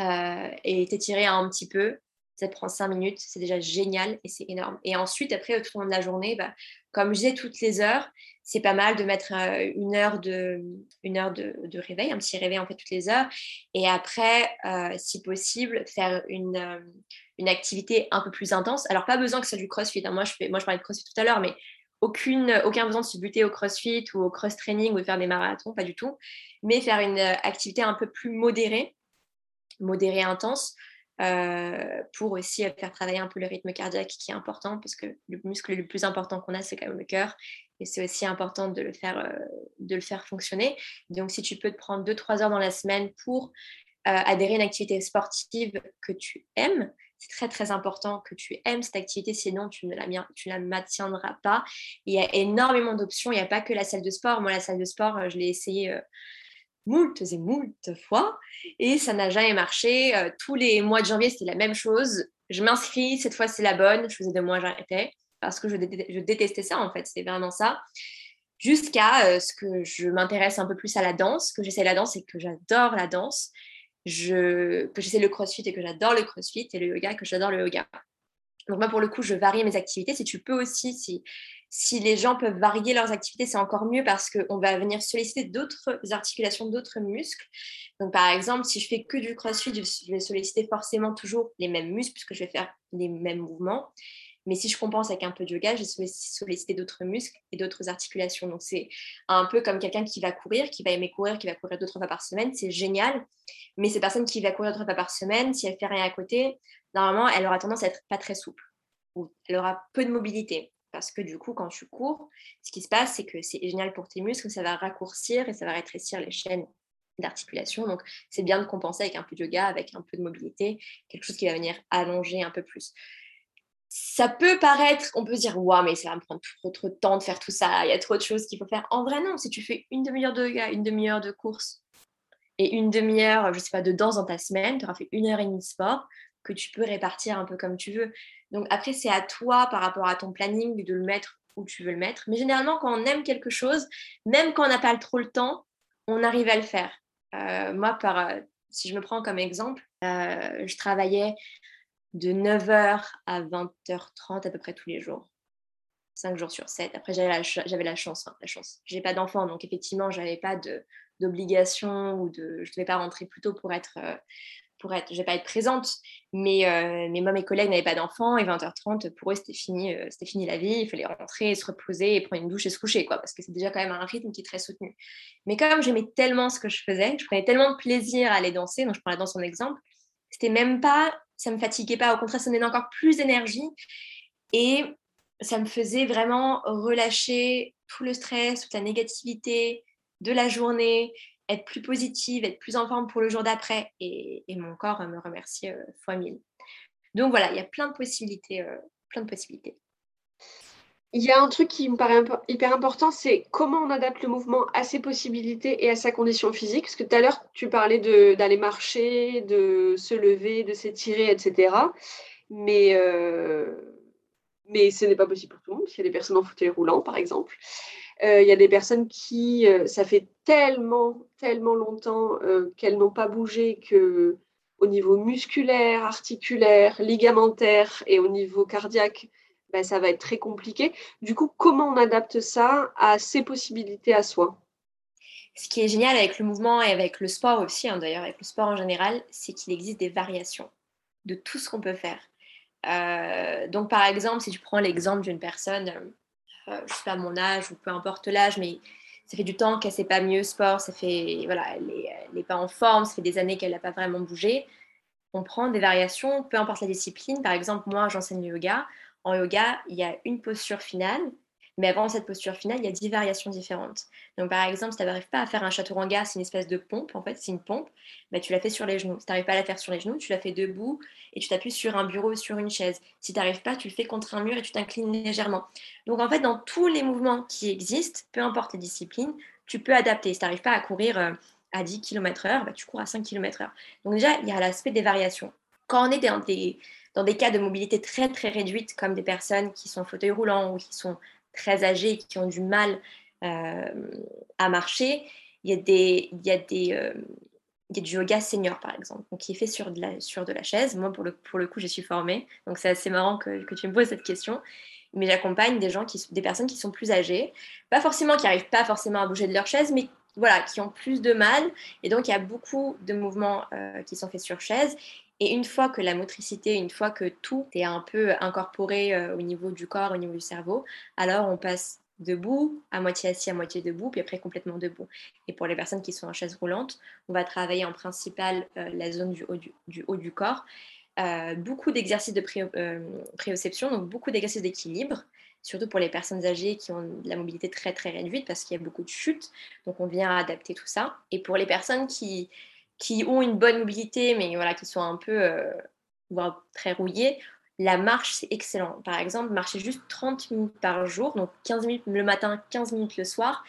euh, et t'étirer un petit peu, ça te prend cinq minutes, c'est déjà génial et c'est énorme. Et ensuite, après, au long de la journée, bah, comme je disais, toutes les heures, c'est pas mal de mettre euh, une heure, de, une heure de, réveil, un petit réveil en fait toutes les heures. Et après, euh, si possible, faire une, euh, une, activité un peu plus intense. Alors, pas besoin que ce soit du crossfit. Hein. Moi, je fais, moi, je parlais de crossfit tout à l'heure, mais aucune, aucun besoin de se buter au crossfit ou au cross-training ou de faire des marathons, pas du tout. Mais faire une activité un peu plus modérée, modérée intense, pour aussi faire travailler un peu le rythme cardiaque qui est important parce que le muscle le plus important qu'on a, c'est quand même le cœur et c'est aussi important de le, faire, euh, de le faire fonctionner. Donc, si tu peux te prendre 2-3 heures dans la semaine pour adhérer à une activité sportive que tu aimes. C'est très très important que tu aimes cette activité, sinon tu ne la, tu la maintiendras pas. Il y a énormément d'options, il n'y a pas que la salle de sport. Moi, la salle de sport, je l'ai essayé moult et moult fois et ça n'a jamais marché. tous les mois de janvier, c'était la même chose. Je m'inscris, cette fois c'est la bonne. Je faisais deux mois, j'arrêtais parce que je, détestais ça en fait. C'était vraiment ça jusqu'à ce que je m'intéresse un peu plus à la danse, que j'essaie la danse et que j'adore la danse, que j'essaie le crossfit et que j'adore le crossfit et le yoga, que j'adore le yoga. Donc moi, pour le coup, je varie mes activités. Si tu peux aussi, si, si les gens peuvent varier leurs activités, c'est encore mieux parce qu'on va venir solliciter d'autres articulations, d'autres muscles. Donc par exemple, si je fais que du crossfit, je vais solliciter forcément toujours les mêmes muscles puisque je vais faire les mêmes mouvements. Mais si je compense avec un peu de yoga, j'ai sollicité d'autres muscles et d'autres articulations. Donc, c'est un peu comme quelqu'un qui va courir, qui va aimer courir, qui va courir deux, fois par semaine. C'est génial. Mais ces personnes qui va courir deux, fois par semaine, si elle fait rien à côté, normalement, elle aura tendance à être pas très souple. Ou elle aura peu de mobilité. Parce que du coup, quand tu cours, ce qui se passe, c'est que c'est génial pour tes muscles, ça va raccourcir et ça va rétrécir les chaînes d'articulation. Donc, c'est bien de compenser avec un peu de yoga, avec un peu de mobilité, quelque chose qui va venir allonger un peu plus ça peut paraître, on peut se dire, waouh, mais ça va me prendre trop, trop de temps de faire tout ça, il y a trop de choses qu'il faut faire. En vrai, non, si tu fais une demi-heure de yoga, une demi-heure de course et une demi-heure, je sais pas, de danse dans ta semaine, tu auras fait une heure et demie de sport que tu peux répartir un peu comme tu veux. Donc après, c'est à toi, par rapport à ton planning, de le mettre où tu veux le mettre. Mais généralement, quand on aime quelque chose, même quand on n'a pas trop le temps, on arrive à le faire. Euh, moi, par, euh, si je me prends comme exemple, euh, je travaillais de 9h à 20h30 à peu près tous les jours. 5 jours sur 7. Après, j'avais la, chance. Hein, la chance. J'ai pas d'enfant, donc effectivement, j'avais pas d'obligation ou de, je devais pas rentrer plus tôt pour être, pour être, je vais pas être présente. Mais, euh, mais moi, mes collègues n'avaient pas d'enfants et 20h30, pour eux, c'était fini, euh, c'était fini la vie. Il fallait rentrer, se reposer prendre une douche et se coucher, quoi, parce que c'est déjà quand même un rythme qui est très soutenu. Mais comme j'aimais tellement ce que je faisais, je prenais tellement de plaisir à aller danser, donc je prends la danse en exemple, c'était même pas ça me fatiguait pas, au contraire, ça me donnait encore plus d'énergie et ça me faisait vraiment relâcher tout le stress, toute la négativité de la journée, être plus positive, être plus en forme pour le jour d'après et, mon corps me remercie euh, fois mille. Donc voilà, il y a plein de possibilités, euh.
Il y a un truc qui me paraît hyper important, c'est comment on adapte le mouvement à ses possibilités et à sa condition physique. Parce que tout à l'heure, tu parlais d'aller marcher, de se lever, de s'étirer, etc. Mais, euh, mais ce n'est pas possible pour tout le monde. Il y a des personnes en fauteuil roulant, par exemple. Euh, il y a des personnes qui, euh, ça fait tellement, tellement longtemps qu'elles n'ont pas bougé que au niveau musculaire, articulaire, ligamentaire et au niveau cardiaque, ben, ça va être très compliqué. Du coup, comment on adapte ça à ses possibilités à soi?
Ce qui est génial avec le mouvement et avec le sport aussi, hein, d'ailleurs, avec le sport en général, c'est qu'il existe des variations de tout ce qu'on peut faire. Euh, donc, par exemple, si tu prends l'exemple d'une personne, euh, je sais pas mon âge ou peu importe l'âge, mais ça fait du temps qu'elle ne sait pas mieux sport, ça fait, voilà, elle n'est pas en forme, ça fait des années qu'elle n'a pas vraiment bougé. On prend des variations, peu importe la discipline. Par exemple, moi, j'enseigne le yoga en yoga, il y a une posture finale, mais avant cette posture finale, il y a dix variations différentes. Donc, par exemple, si tu n'arrives pas à faire un chaturanga, c'est une espèce de pompe, en fait, c'est une pompe, bah, tu la fais sur les genoux. Si tu n'arrives pas à la faire sur les genoux, tu la fais debout et tu t'appuies sur un bureau ou sur une chaise. Si tu n'arrives pas, tu le fais contre un mur et tu t'inclines légèrement. Donc, en fait, dans tous les mouvements qui existent, peu importe les disciplines, tu peux adapter. Si tu n'arrives pas à courir euh, à 10 km/h, bah, tu cours à 5 km/h. Donc, déjà, il y a l'aspect des variations. Quand on est dans des dans des cas de mobilité très très réduite, comme des personnes qui sont en fauteuil roulant ou qui sont très âgées et qui ont du mal euh, à marcher, il y a, des, il y a des, euh, il y a du yoga senior par exemple, qui est fait sur de la, sur de la chaise. Moi, pour le, pour le coup, je suis formée, donc c'est assez marrant que, que, tu me poses cette question. Mais j'accompagne des gens qui, des personnes qui sont plus âgées, pas forcément qui n'arrivent pas forcément à bouger de leur chaise, mais voilà, qui ont plus de mal. Et donc, il y a beaucoup de mouvements euh, qui sont faits sur chaise. Et une fois que la motricité, une fois que tout est un peu incorporé euh, au niveau du corps, au niveau du cerveau, alors on passe debout, à moitié assis, à moitié debout, puis après complètement debout. Et pour les personnes qui sont en chaise roulante, on va travailler en principal euh, la zone du haut du, corps. Euh, beaucoup d'exercices de pré, préoception, donc beaucoup d'exercices d'équilibre, surtout pour les personnes âgées qui ont la mobilité très très réduite parce qu'il y a beaucoup de chutes, donc on vient adapter tout ça. Et pour les personnes qui, qui ont une bonne mobilité, mais voilà, qui sont un peu, euh, voire très rouillés, la marche, c'est excellent. Par exemple, marcher juste 30 minutes par jour, donc 15 minutes le matin, 15 minutes le soir,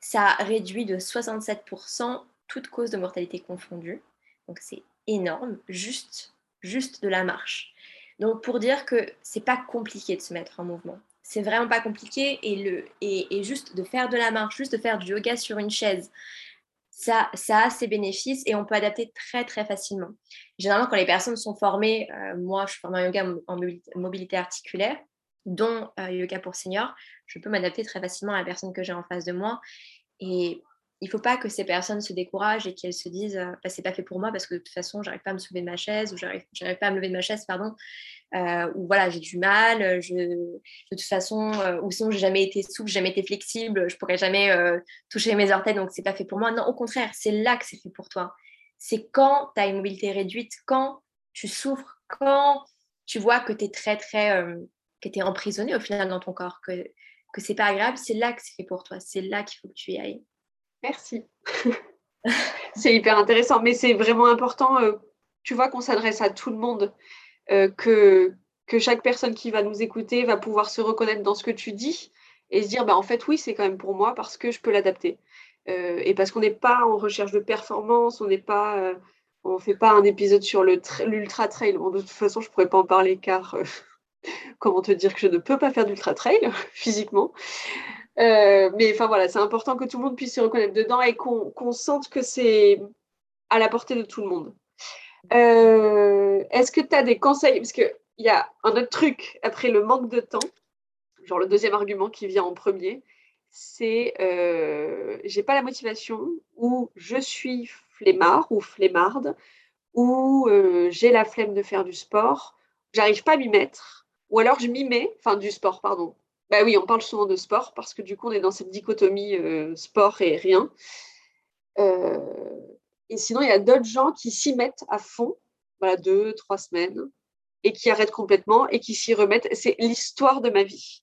ça réduit de 67% toute cause de mortalité confondue. Donc c'est énorme, juste, juste de la marche. Donc pour dire que c'est pas compliqué de se mettre en mouvement. C'est vraiment pas compliqué et, le, et, juste de faire de la marche, juste de faire du yoga sur une chaise, ça, ça a ses bénéfices et on peut adapter très très facilement. Généralement, quand les personnes sont formées, euh, moi je suis formée en yoga en mobilité articulaire, dont euh, yoga pour seniors, je peux m'adapter très facilement à la personne que j'ai en face de moi. Et il ne faut pas que ces personnes se découragent et qu'elles se disent euh, bah, c'est pas fait pour moi parce que de toute façon j'arrive pas à me soulever de ma chaise ou j'arrive pas à me lever de ma chaise pardon euh, ou voilà j'ai du mal je, de toute façon euh, ou sinon j'ai jamais été souple jamais été flexible je pourrais jamais toucher mes orteils donc c'est pas fait pour moi. Non au contraire c'est là que c'est fait pour toi. C'est quand tu as une mobilité réduite quand tu souffres quand tu vois que tu es très très que tu es emprisonné au final dans ton corps que que c'est pas agréable c'est là que c'est fait pour toi c'est là qu'il faut que tu y ailles
Merci. c'est hyper intéressant, mais c'est vraiment important, euh, tu vois, qu'on s'adresse à tout le monde, euh, que, que chaque personne qui va nous écouter va pouvoir se reconnaître dans ce que tu dis et se dire, bah, en fait, oui, c'est quand même pour moi parce que je peux l'adapter. Euh, et parce qu'on n'est pas en recherche de performance, on n'est pas, on fait pas un épisode sur l'ultra trail. de toute façon, je pourrais pas en parler car comment te dire que je ne peux pas faire d'ultra trail physiquement. Euh, mais enfin voilà, c'est important que tout le monde puisse se reconnaître dedans et qu'on sente que c'est à la portée de tout le monde. Euh, est-ce que tu as des conseils? Parce qu'il y a un autre truc après le manque de temps, genre le deuxième argument qui vient en premier, c'est euh, j'ai pas la motivation ou je suis flemmard ou flemmarde ou euh, j'ai la flemme de faire du sport, j'arrive pas à m'y mettre ou alors je m'y mets, enfin du sport, pardon, bah oui, on parle souvent de sport parce que du coup, on est dans cette dichotomie euh, sport et rien. Euh, et sinon, il y a d'autres gens qui s'y mettent à fond, voilà, deux, trois semaines, et qui arrêtent complètement et qui s'y remettent. C'est l'histoire de ma vie.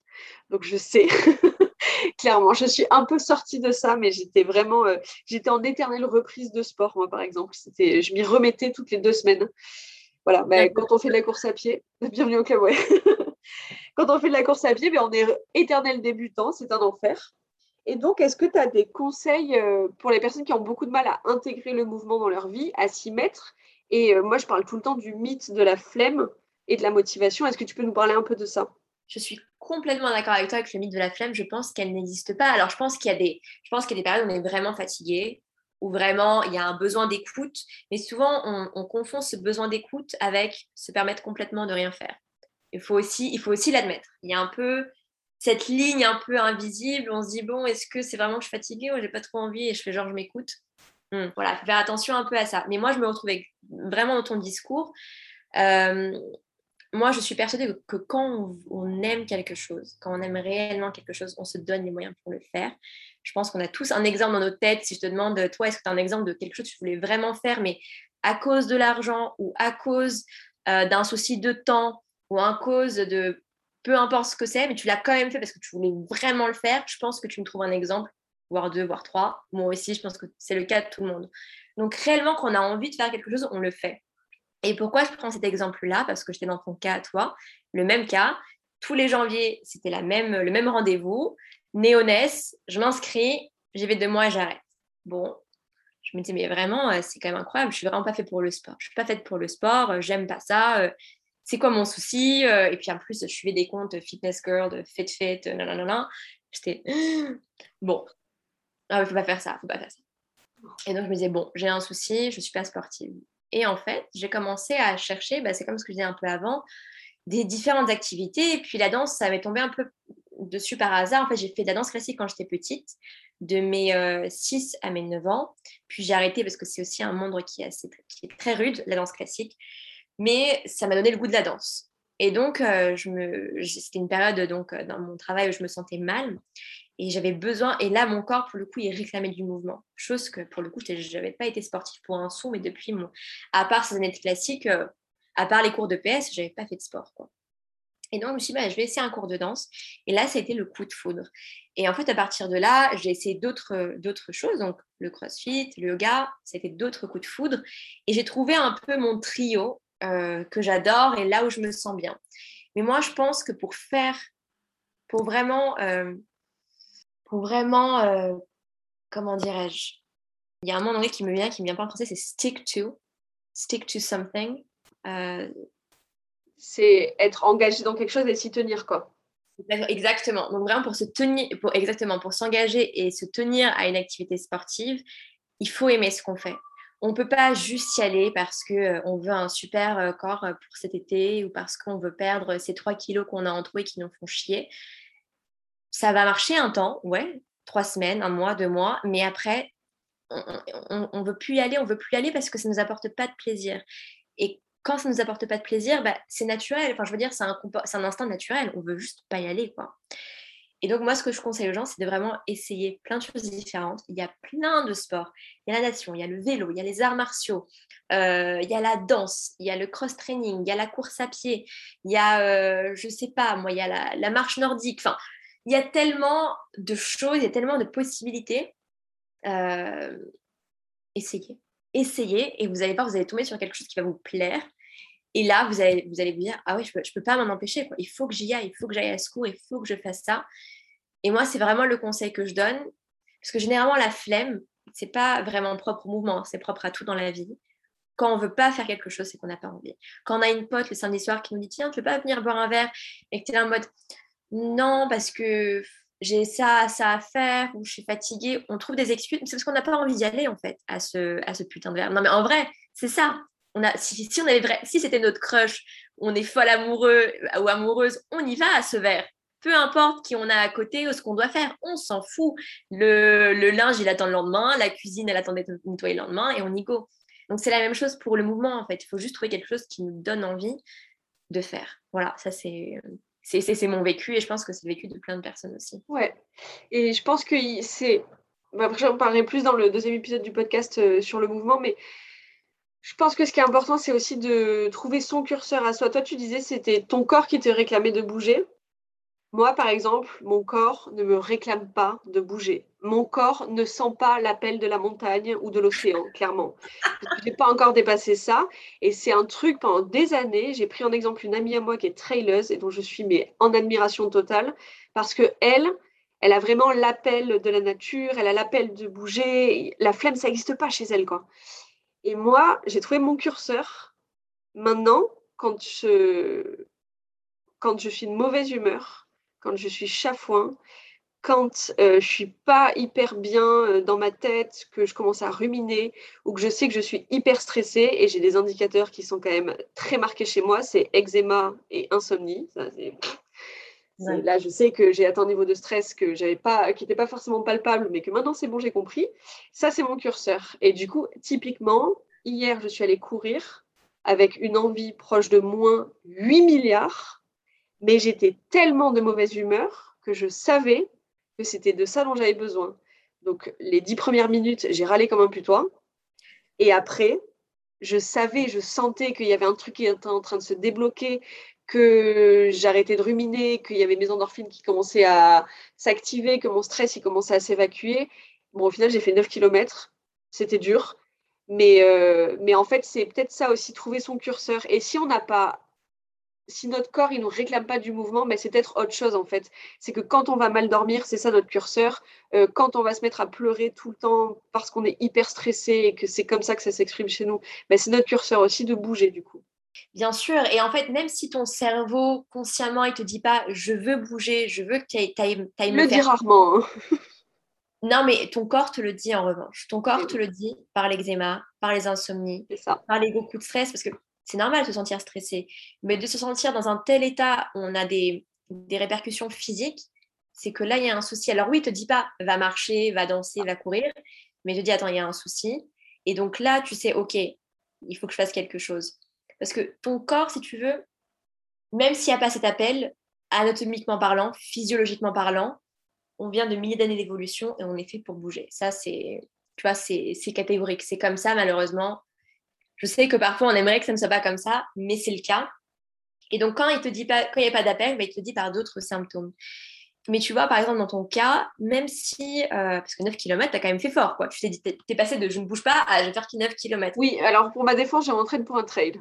Donc, je sais, clairement, je suis un peu sortie de ça, mais j'étais vraiment, euh, j'étais en éternelle reprise de sport, moi, par exemple. C'était, je m'y remettais toutes les deux semaines. Voilà, bah, quand on fait de la course à pied, bienvenue au club, ouais. quand on fait de la course à pied, ben, on est éternel débutant, c'est un enfer. Et donc, est-ce que tu as des conseils euh, pour les personnes qui ont beaucoup de mal à intégrer le mouvement dans leur vie, à s'y mettre? Et euh, moi, je parle tout le temps du mythe de la flemme et de la motivation. Est-ce que tu peux nous parler un peu de ça?
Je suis complètement d'accord avec toi avec le mythe de la flemme. Je pense qu'elle n'existe pas. Alors, je pense qu'il y a des, je pense qu'il y a des périodes où on est vraiment fatigué, où vraiment il y a un besoin d'écoute. Mais souvent, on confond ce besoin d'écoute avec se permettre complètement de rien faire il faut aussi l'admettre. Il y a un peu cette ligne un peu invisible. On se dit bon, est-ce que c'est vraiment que je suis fatiguée ou j'ai pas trop envie et je fais genre je m'écoute. Hmm, voilà, faut faire attention un peu à ça. Mais moi, je me retrouve vraiment dans ton discours. Euh, moi, je suis persuadée que, quand on, aime quelque chose, quand on aime réellement quelque chose, on se donne les moyens pour le faire. Je pense qu'on a tous un exemple dans notre tête. Si je te demande, toi, est-ce que tu as un exemple de quelque chose que tu voulais vraiment faire, mais à cause de l'argent ou à cause euh, d'un souci de temps ou en cause de peu importe ce que c'est, mais tu l'as quand même fait parce que tu voulais vraiment le faire, je pense que tu me trouves un exemple, voire deux, voire trois. Moi aussi, je pense que c'est le cas de tout le monde. Donc réellement, quand on a envie de faire quelque chose, on le fait. Et pourquoi je prends cet exemple-là? Parce que j'étais dans ton cas, toi, le même cas. Tous les janvier, c'était la même, le même rendez-vous. Néonès, je m'inscris, j'y vais deux mois j'arrête. Bon, je me dis, mais vraiment, euh, c'est quand même incroyable. Je suis vraiment pas faite pour le sport. Je suis pas faite pour le sport. Euh, j'aime pas ça. Euh, c'est quoi mon souci euh, Et puis en plus, je suivais des comptes fitness girl, de fit fit, nanana. J'étais bon, il ne faut pas faire ça, faut pas faire ça. Et donc je me disais bon, j'ai un souci, je suis pas sportive. Et en fait, j'ai commencé à chercher, bah, c'est comme ce que je disais un peu avant, des différentes activités. Et puis la danse, ça m'est tombé un peu dessus par hasard. En fait, j'ai fait de la danse classique quand j'étais petite, de mes 6 euh, à mes 9 ans. Puis j'ai arrêté parce que c'est aussi un monde qui est, assez, qui est très rude, la danse classique mais ça m'a donné le goût de la danse. Et donc, euh, c'était une période donc, euh, dans mon travail où je me sentais mal et j'avais besoin, et là, mon corps, pour le coup, il réclamait du mouvement. Chose que, pour le coup, je n'avais pas été sportive pour un sou, mais depuis, mon, à part ces années classiques, euh, à part les cours de PS, je n'avais pas fait de sport. Quoi. Et donc, je me suis dit, bah, je vais essayer un cours de danse. Et là, ça a été le coup de foudre. Et en fait, à partir de là, j'ai essayé d'autres, d'autres choses. Donc, le crossfit, le yoga, c'était d'autres coups de foudre. Et j'ai trouvé un peu mon trio euh, que j'adore et là où je me sens bien. Mais moi, je pense que pour faire, pour vraiment, euh, pour vraiment, euh, comment dirais-je, il y a un mot en anglais qui me vient, qui me vient pas en français, c'est stick to, stick to something.
c'est être engagé dans quelque chose et s'y tenir, quoi.
Exactement. Donc vraiment pour se tenir, pour, exactement, pour s'engager et se tenir à une activité sportive, il faut aimer ce qu'on fait. On peut pas juste y aller parce qu'on euh, veut un super euh, corps euh, pour cet été ou parce qu'on veut perdre ces 3 kilos qu'on a en trop et qui nous font chier. Ça va marcher un temps, ouais, trois semaines, un mois, deux mois, mais après, on ne veut plus y aller, on veut plus y aller parce que ça ne nous apporte pas de plaisir. Et quand ça ne nous apporte pas de plaisir, bah, c'est naturel. Enfin, je veux dire, c'est un, un, instinct naturel. On veut juste pas y aller, quoi. Et donc, moi, ce que je conseille aux gens, c'est de vraiment essayer plein de choses différentes. Il y a plein de sports. Il y a la natation, il y a le vélo, il y a les arts martiaux, euh, il y a la danse, il y a le cross-training, il y a la course à pied, il y a, euh, je sais pas, moi, il y a la, marche nordique. Enfin, il y a tellement de choses, il y a tellement de possibilités. Euh, essayez. Essayez et vous allez voir, vous allez tomber sur quelque chose qui va vous plaire et là, vous allez vous, dire, ah oui, je ne peux, pas m'en empêcher. Il faut que j'y aille, il faut que j'aille à ce cours, il faut que je fasse ça. Et moi, c'est vraiment le conseil que je donne. Parce que généralement, la flemme, c'est pas vraiment propre au mouvement, c'est propre à tout dans la vie. Quand on veut pas faire quelque chose, c'est qu'on n'a pas envie. Quand on a une pote le samedi soir qui nous dit, tiens, tu veux pas venir boire un verre Et que tu es en mode, non, parce que j'ai ça, ça à faire, ou je suis fatiguée, on trouve des excuses. C'est parce qu'on n'a pas envie d'y aller, en fait, à ce, à ce putain de verre. Non, mais en vrai, c'est ça si, on avait vrai, si c'était notre crush, on est folle amoureux ou amoureuse, on y va à ce verre. Peu importe qui on a à côté ou ce qu'on doit faire, on s'en fout. Le, linge, il attend le lendemain, la cuisine, elle attend d'être nettoyée le lendemain et on y go. Donc c'est la même chose pour le mouvement en fait. Il faut juste trouver quelque chose qui nous donne envie de faire. Voilà, ça c'est c'est mon vécu et je pense que c'est le vécu de plein de personnes aussi.
Ouais. Et je pense que c'est. Bah, j'en parlerai plus dans le deuxième épisode du podcast euh, sur le mouvement, mais je pense que ce qui est important, c'est aussi de trouver son curseur à soi. Toi, tu disais c'était ton corps qui te réclamait de bouger. Moi, par exemple, mon corps ne me réclame pas de bouger. Mon corps ne sent pas l'appel de la montagne ou de l'océan, clairement. Je n'ai pas encore dépassé ça. Et c'est un truc, pendant des années, j'ai pris en exemple une amie à moi qui est traileuse et dont je suis mais, en admiration totale parce que elle, elle a vraiment l'appel de la nature, elle a l'appel de bouger. La flemme, ça n'existe pas chez elle, quoi. Et moi, j'ai trouvé mon curseur. Maintenant, quand je, suis de mauvaise humeur, quand je suis chafouin, quand euh, je suis pas hyper bien euh, dans ma tête, que je commence à ruminer ou que je sais que je suis hyper stressée et j'ai des indicateurs qui sont quand même très marqués chez moi, c'est eczéma et insomnie. Là, je sais que j'ai atteint un niveau de stress que j'avais pas, qui n'était pas forcément palpable, mais que maintenant c'est bon, j'ai compris. Ça, c'est mon curseur. Et du coup, typiquement, hier, je suis allée courir avec une envie proche de moins 8 milliards, mais j'étais tellement de mauvaise humeur que je savais que c'était de ça dont j'avais besoin. Donc, les dix premières minutes, j'ai râlé comme un putois. Et après, je savais, je sentais qu'il y avait un truc qui était en train de se débloquer, que j'arrêtais de ruminer, qu'il y avait mes endorphines qui commençaient à s'activer, que mon stress il commençait à s'évacuer. Bon, au final, j'ai fait 9 km. C'était dur. Mais, euh, mais en fait, c'est peut-être ça aussi, trouver son curseur. Et si on n'a pas, si notre corps il nous réclame pas du mouvement, mais c'est peut-être autre chose en fait. C'est que quand on va mal dormir, c'est ça notre curseur. Euh, quand on va se mettre à pleurer tout le temps parce qu'on est hyper stressé et que c'est comme ça que ça s'exprime chez nous, ben, c'est notre curseur aussi de bouger du coup.
Bien sûr, et en fait, même si ton cerveau consciemment il te dit pas je veux bouger, je veux que tu ailles,
Le dit rarement. Hein.
non, mais ton corps te le dit en revanche. Ton corps te le dit par l'eczéma, par les insomnies, par les gros coups de stress, parce que c'est normal de se sentir stressé, mais de se sentir dans un tel état où on a des, répercussions physiques, c'est que là, il y a un souci. Alors oui, te dit pas va marcher, va danser, va courir, mais te dit attends, il y a un souci. Et donc là, tu sais, ok, il faut que je fasse quelque chose. Parce que ton corps, si tu veux, même s'il n'y a pas cet appel, anatomiquement parlant, physiologiquement parlant, on vient de milliers d'années d'évolution et on est fait pour bouger. Ça, c'est, tu vois, c'est, catégorique. C'est comme ça, malheureusement. Je sais que parfois, on aimerait que ça ne soit pas comme ça, mais c'est le cas. Et donc, quand il te dit pas, quand il n'y a pas d'appel, bah, il te dit par d'autres symptômes. Mais tu vois, par exemple, dans ton cas, même si, euh, parce que 9 km, tu as quand même fait fort, quoi. Tu t'es dit, t'es t'es passé de je ne bouge pas à je vais faire 9 km.
Oui, alors pour ma défense, j'ai m'entraîne pour un trail.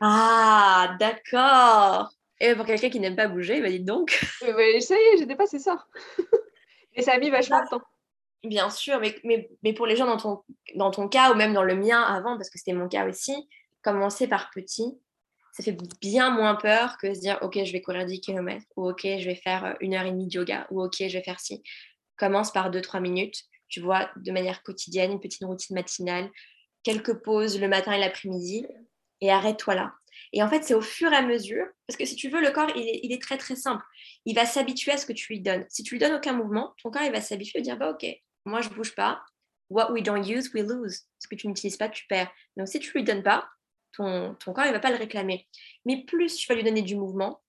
Ah, d'accord. Et pour quelqu'un qui n'aime pas bouger, bah dites donc.
Euh, mais ça y est, j'ai dépassé ça. Et ça a mis vachement de temps.
Bien sûr, mais, mais, mais pour les gens dans ton, dans ton cas, ou même dans le mien avant, parce que c'était mon cas aussi, commencer par petit, ça fait bien moins peur que se dire, OK, je vais courir 10 km, ou OK, je vais faire euh, une heure et demie de yoga, ou OK, je vais faire ci. Commence par 2-3 minutes, tu vois, de manière quotidienne, une petite routine matinale, quelques pauses le matin et l'après-midi, et arrête-toi là. Et en fait, c'est au fur et à mesure, parce que si tu veux, le corps, il est, il est très très simple. Il va s'habituer à ce que tu lui donnes. Si tu lui donnes aucun mouvement, ton corps, il va s'habituer à dire, bah ok, moi, je bouge pas. What we don't use, we lose. Ce que tu n'utilises pas, tu perds. Donc, si tu lui donnes pas, ton, ton corps, il va pas le réclamer. Mais plus tu vas lui donner du mouvement,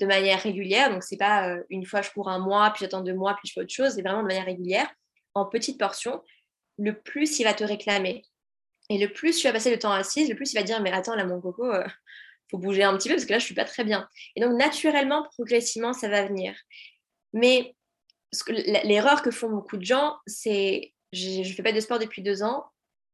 de manière régulière, donc c'est pas euh, une fois je cours un mois, puis j'attends deux mois, puis je fais autre chose, c'est vraiment de manière régulière, en petites portions, le plus il va te réclamer. Et le plus tu vas passer le temps assise, le plus il va dire mais attends là mon coco, euh, faut bouger un petit peu parce que là je suis pas très bien. Et donc naturellement, progressivement, ça va venir. Mais l'erreur que font beaucoup de gens, c'est je, je fais pas de sport depuis deux ans,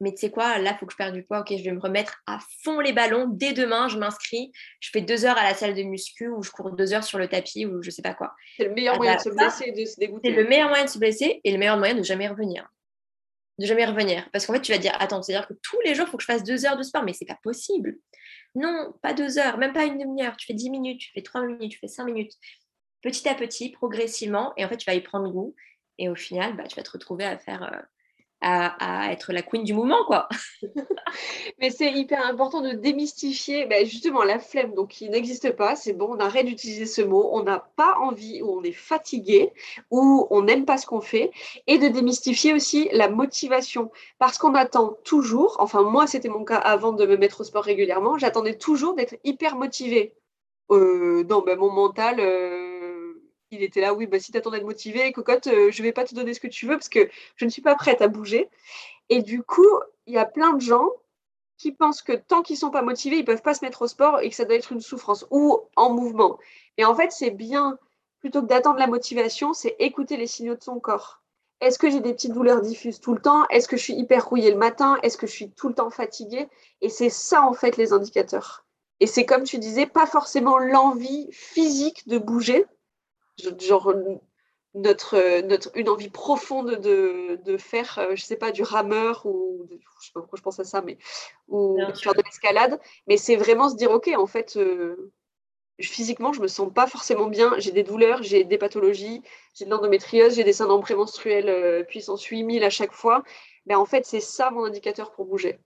mais tu sais quoi, là, il faut que je perde du poids. Ok, je vais me remettre à fond les ballons. Dès demain, je m'inscris. Je fais deux heures à la salle de muscu ou je cours deux heures sur le tapis ou je sais pas quoi.
C'est le meilleur
Ah
moyen
bah,
de se blesser et de se
C'est
dégoûter.
le meilleur moyen de se blesser et le meilleur moyen de jamais revenir. De jamais revenir. Parce qu'en fait, tu vas dire, attends, c'est-à-dire que tous les jours, il faut que je fasse deux heures de sport, mais c'est pas possible. Non, pas deux heures, même pas une demi-heure. Tu fais dix minutes, tu fais trois minutes, tu fais cinq minutes. Petit à petit, progressivement, et en fait, tu vas y prendre goût. Et au final, bah, tu vas te retrouver à faire. euh, à, être la queen du mouvement, quoi.
Mais c'est hyper important de démystifier ben, justement la flemme, donc qui n'existe pas. C'est bon, on arrête d'utiliser ce mot. On n'a pas envie, ou on est fatigué, ou on n'aime pas ce qu'on fait. Et de démystifier aussi la motivation. Parce qu'on attend toujours, enfin, moi, c'était mon cas avant de me mettre au sport régulièrement, j'attendais toujours d'être hyper motivée. Euh, non, ben, mon mental. euh, il était là, oui, bah, si tu attends d'être motivée, cocotte, euh, je vais pas te donner ce que tu veux parce que je ne suis pas prête à bouger. Et du coup, il y a plein de gens qui pensent que tant qu'ils sont pas motivés, ils peuvent pas se mettre au sport et que ça doit être une souffrance ou en mouvement. Et en fait, c'est bien, plutôt que d'attendre la motivation, c'est écouter les signaux de son corps. Est-ce que j'ai des petites douleurs diffuses tout le temps? Est-ce que je suis hyper rouillée le matin? Est-ce que je suis tout le temps fatiguée? Et c'est ça, en fait, les indicateurs. Et c'est comme tu disais, pas forcément l'envie physique de bouger, genre notre, euh, notre, une envie profonde de, de faire, euh, je sais pas, du rameur ou de- je sais pas pourquoi je pense à ça, mais ou
Bien
de
sûr.
faire de l'escalade. Mais c'est vraiment se dire, ok, en fait, euh, je- physiquement, je me sens pas forcément bien. J'ai des douleurs, j'ai des pathologies, j'ai de l'endométriose, j'ai des syndromes prémenstruels euh, puissance 8000 à chaque fois. Ben, en fait, c'est ça mon indicateur pour bouger.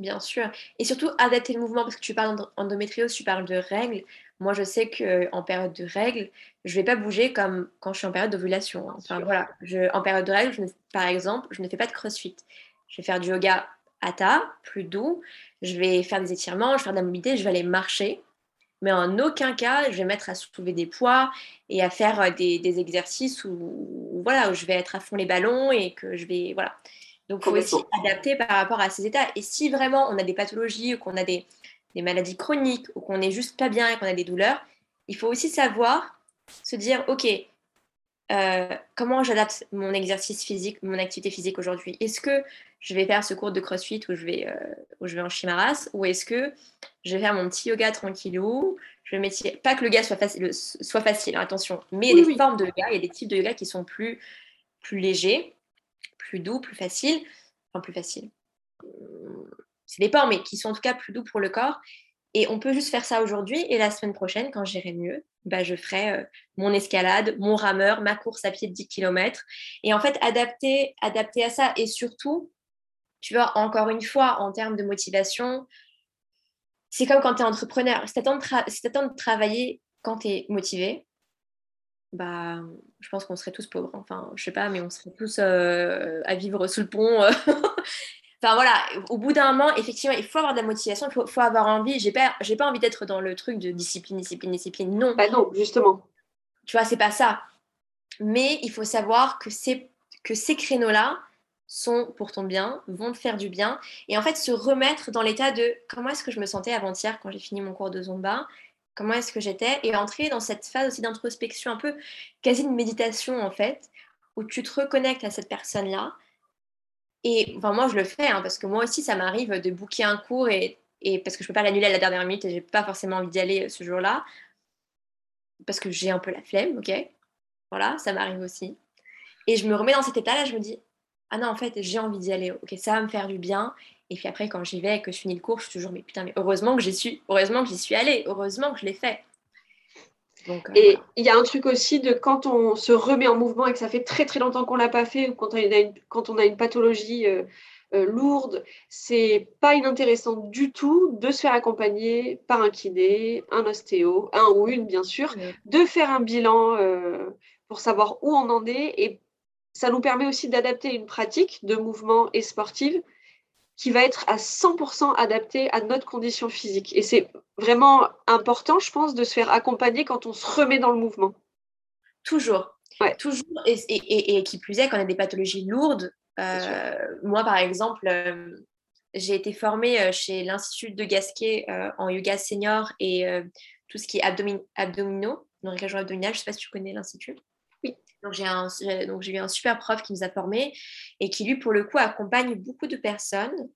Bien sûr. Et surtout, adapter le mouvement, parce que tu parles d'endométriose, tu parles de règles. Moi, je sais qu'en période de règles, je ne vais pas bouger comme quand je suis en période d'ovulation. hein. Enfin, voilà. Je, en période de règles, je ne- par exemple, je ne fais pas de crossfit. Je vais faire du yoga hatha, plus doux. Je vais faire des étirements, je vais faire de la mobilité, je vais aller marcher. Mais en aucun cas, je vais mettre à soulever des poids et à faire euh, des, des exercices où, où, voilà, où je vais être à fond les ballons et que je vais. Voilà. Donc, il faut aussi adapter par rapport à ces états. Et si vraiment on a des pathologies ou qu'on a des, des maladies chroniques ou qu'on n'est juste pas bien et qu'on a des douleurs, il faut aussi savoir se dire, OK, euh, comment j'adapte mon exercice physique, mon activité physique aujourd'hui? Est-ce que je vais faire ce cours de crossfit où je vais, euh, où je vais en chimaras ou est-ce que je vais faire mon petit yoga tranquillou? Je vais Pas que le yoga soit facile, soit facile hein, attention, mais il y a des
oui.
formes de yoga, il y a des types de yoga qui sont plus, plus légers, plus doux, plus faciles. Enfin, plus faciles. Hum, Ça dépend, mais qui sont en tout cas plus doux pour le corps. Et on peut juste faire ça aujourd'hui. Et la semaine prochaine, quand j'irai mieux, bah, je ferai euh, mon escalade, mon rameur, ma course à pied de 10 km. Et en fait, adapter, adapter à ça. Et surtout, tu vois, encore une fois, en termes de motivation, c'est comme quand tu es entrepreneur. Si tu attends, de travailler quand tu es motivé, bah, je pense qu'on serait tous pauvres. Enfin, je sais pas, mais on serait tous euh, à vivre sous le pont. enfin voilà, au bout d'un moment, effectivement, il faut avoir de la motivation, il faut, faut avoir envie. J'ai pas, j'ai pas envie d'être dans le truc de discipline, discipline, discipline. Non,
Bah non, justement.
tu vois, c'est pas ça. Mais il faut savoir que, c'est, que ces créneaux-là sont pour ton bien, vont te faire du bien. Et en fait, se remettre dans l'état de comment est-ce que je me sentais avant-hier quand j'ai fini mon cours de Zumba? Comment est-ce que j'étais? Et entrer dans cette phase aussi d'introspection, un peu quasi une méditation en fait, où tu te reconnectes à cette personne-là. Et enfin, moi, je le fais hein, parce que moi aussi, ça m'arrive de booker un cours et, parce que je peux pas l'annuler à la dernière minute et j'ai pas forcément envie d'y aller euh, ce jour-là parce que j'ai un peu la flemme, ok? Voilà, ça m'arrive aussi. Et je me remets dans cet état-là, je me dis, ah non, en fait, j'ai envie d'y aller, ok, ça va me faire du bien. Et puis après, quand j'y vais et que je finis le cours, je suis toujours, mais putain, mais heureusement que j'y suis, heureusement que j'y suis allée, heureusement que je l'ai fait.
Donc, euh, et il y a un truc aussi de quand on se remet en mouvement et que ça fait très très longtemps qu'on l'a pas fait ou quand on a une, quand on a une pathologie euh, euh, lourde, c'est pas inintéressant du tout de se faire accompagner par un kiné, un ostéo, un ou une bien sûr, de faire un bilan pour savoir où on en est. Et ça nous permet aussi d'adapter une pratique de mouvement et sportive qui va être à 100% adaptée à notre condition physique. Et c'est vraiment important, je pense, de se faire accompagner quand on se remet dans le mouvement.
Toujours.
Ouais.
Toujours. Et, et, et, qui plus est, quand on a des pathologies lourdes, euh, moi, par exemple, euh, j'ai été formée euh, chez l'Institut de Gasquet en yoga senior et tout ce qui est abdominaux, dans les régions abdominales. Je ne sais pas si tu connais l'Institut. Un, donc j'ai eu un super prof qui nous a formés et qui lui, pour le coup, accompagne beaucoup de personnes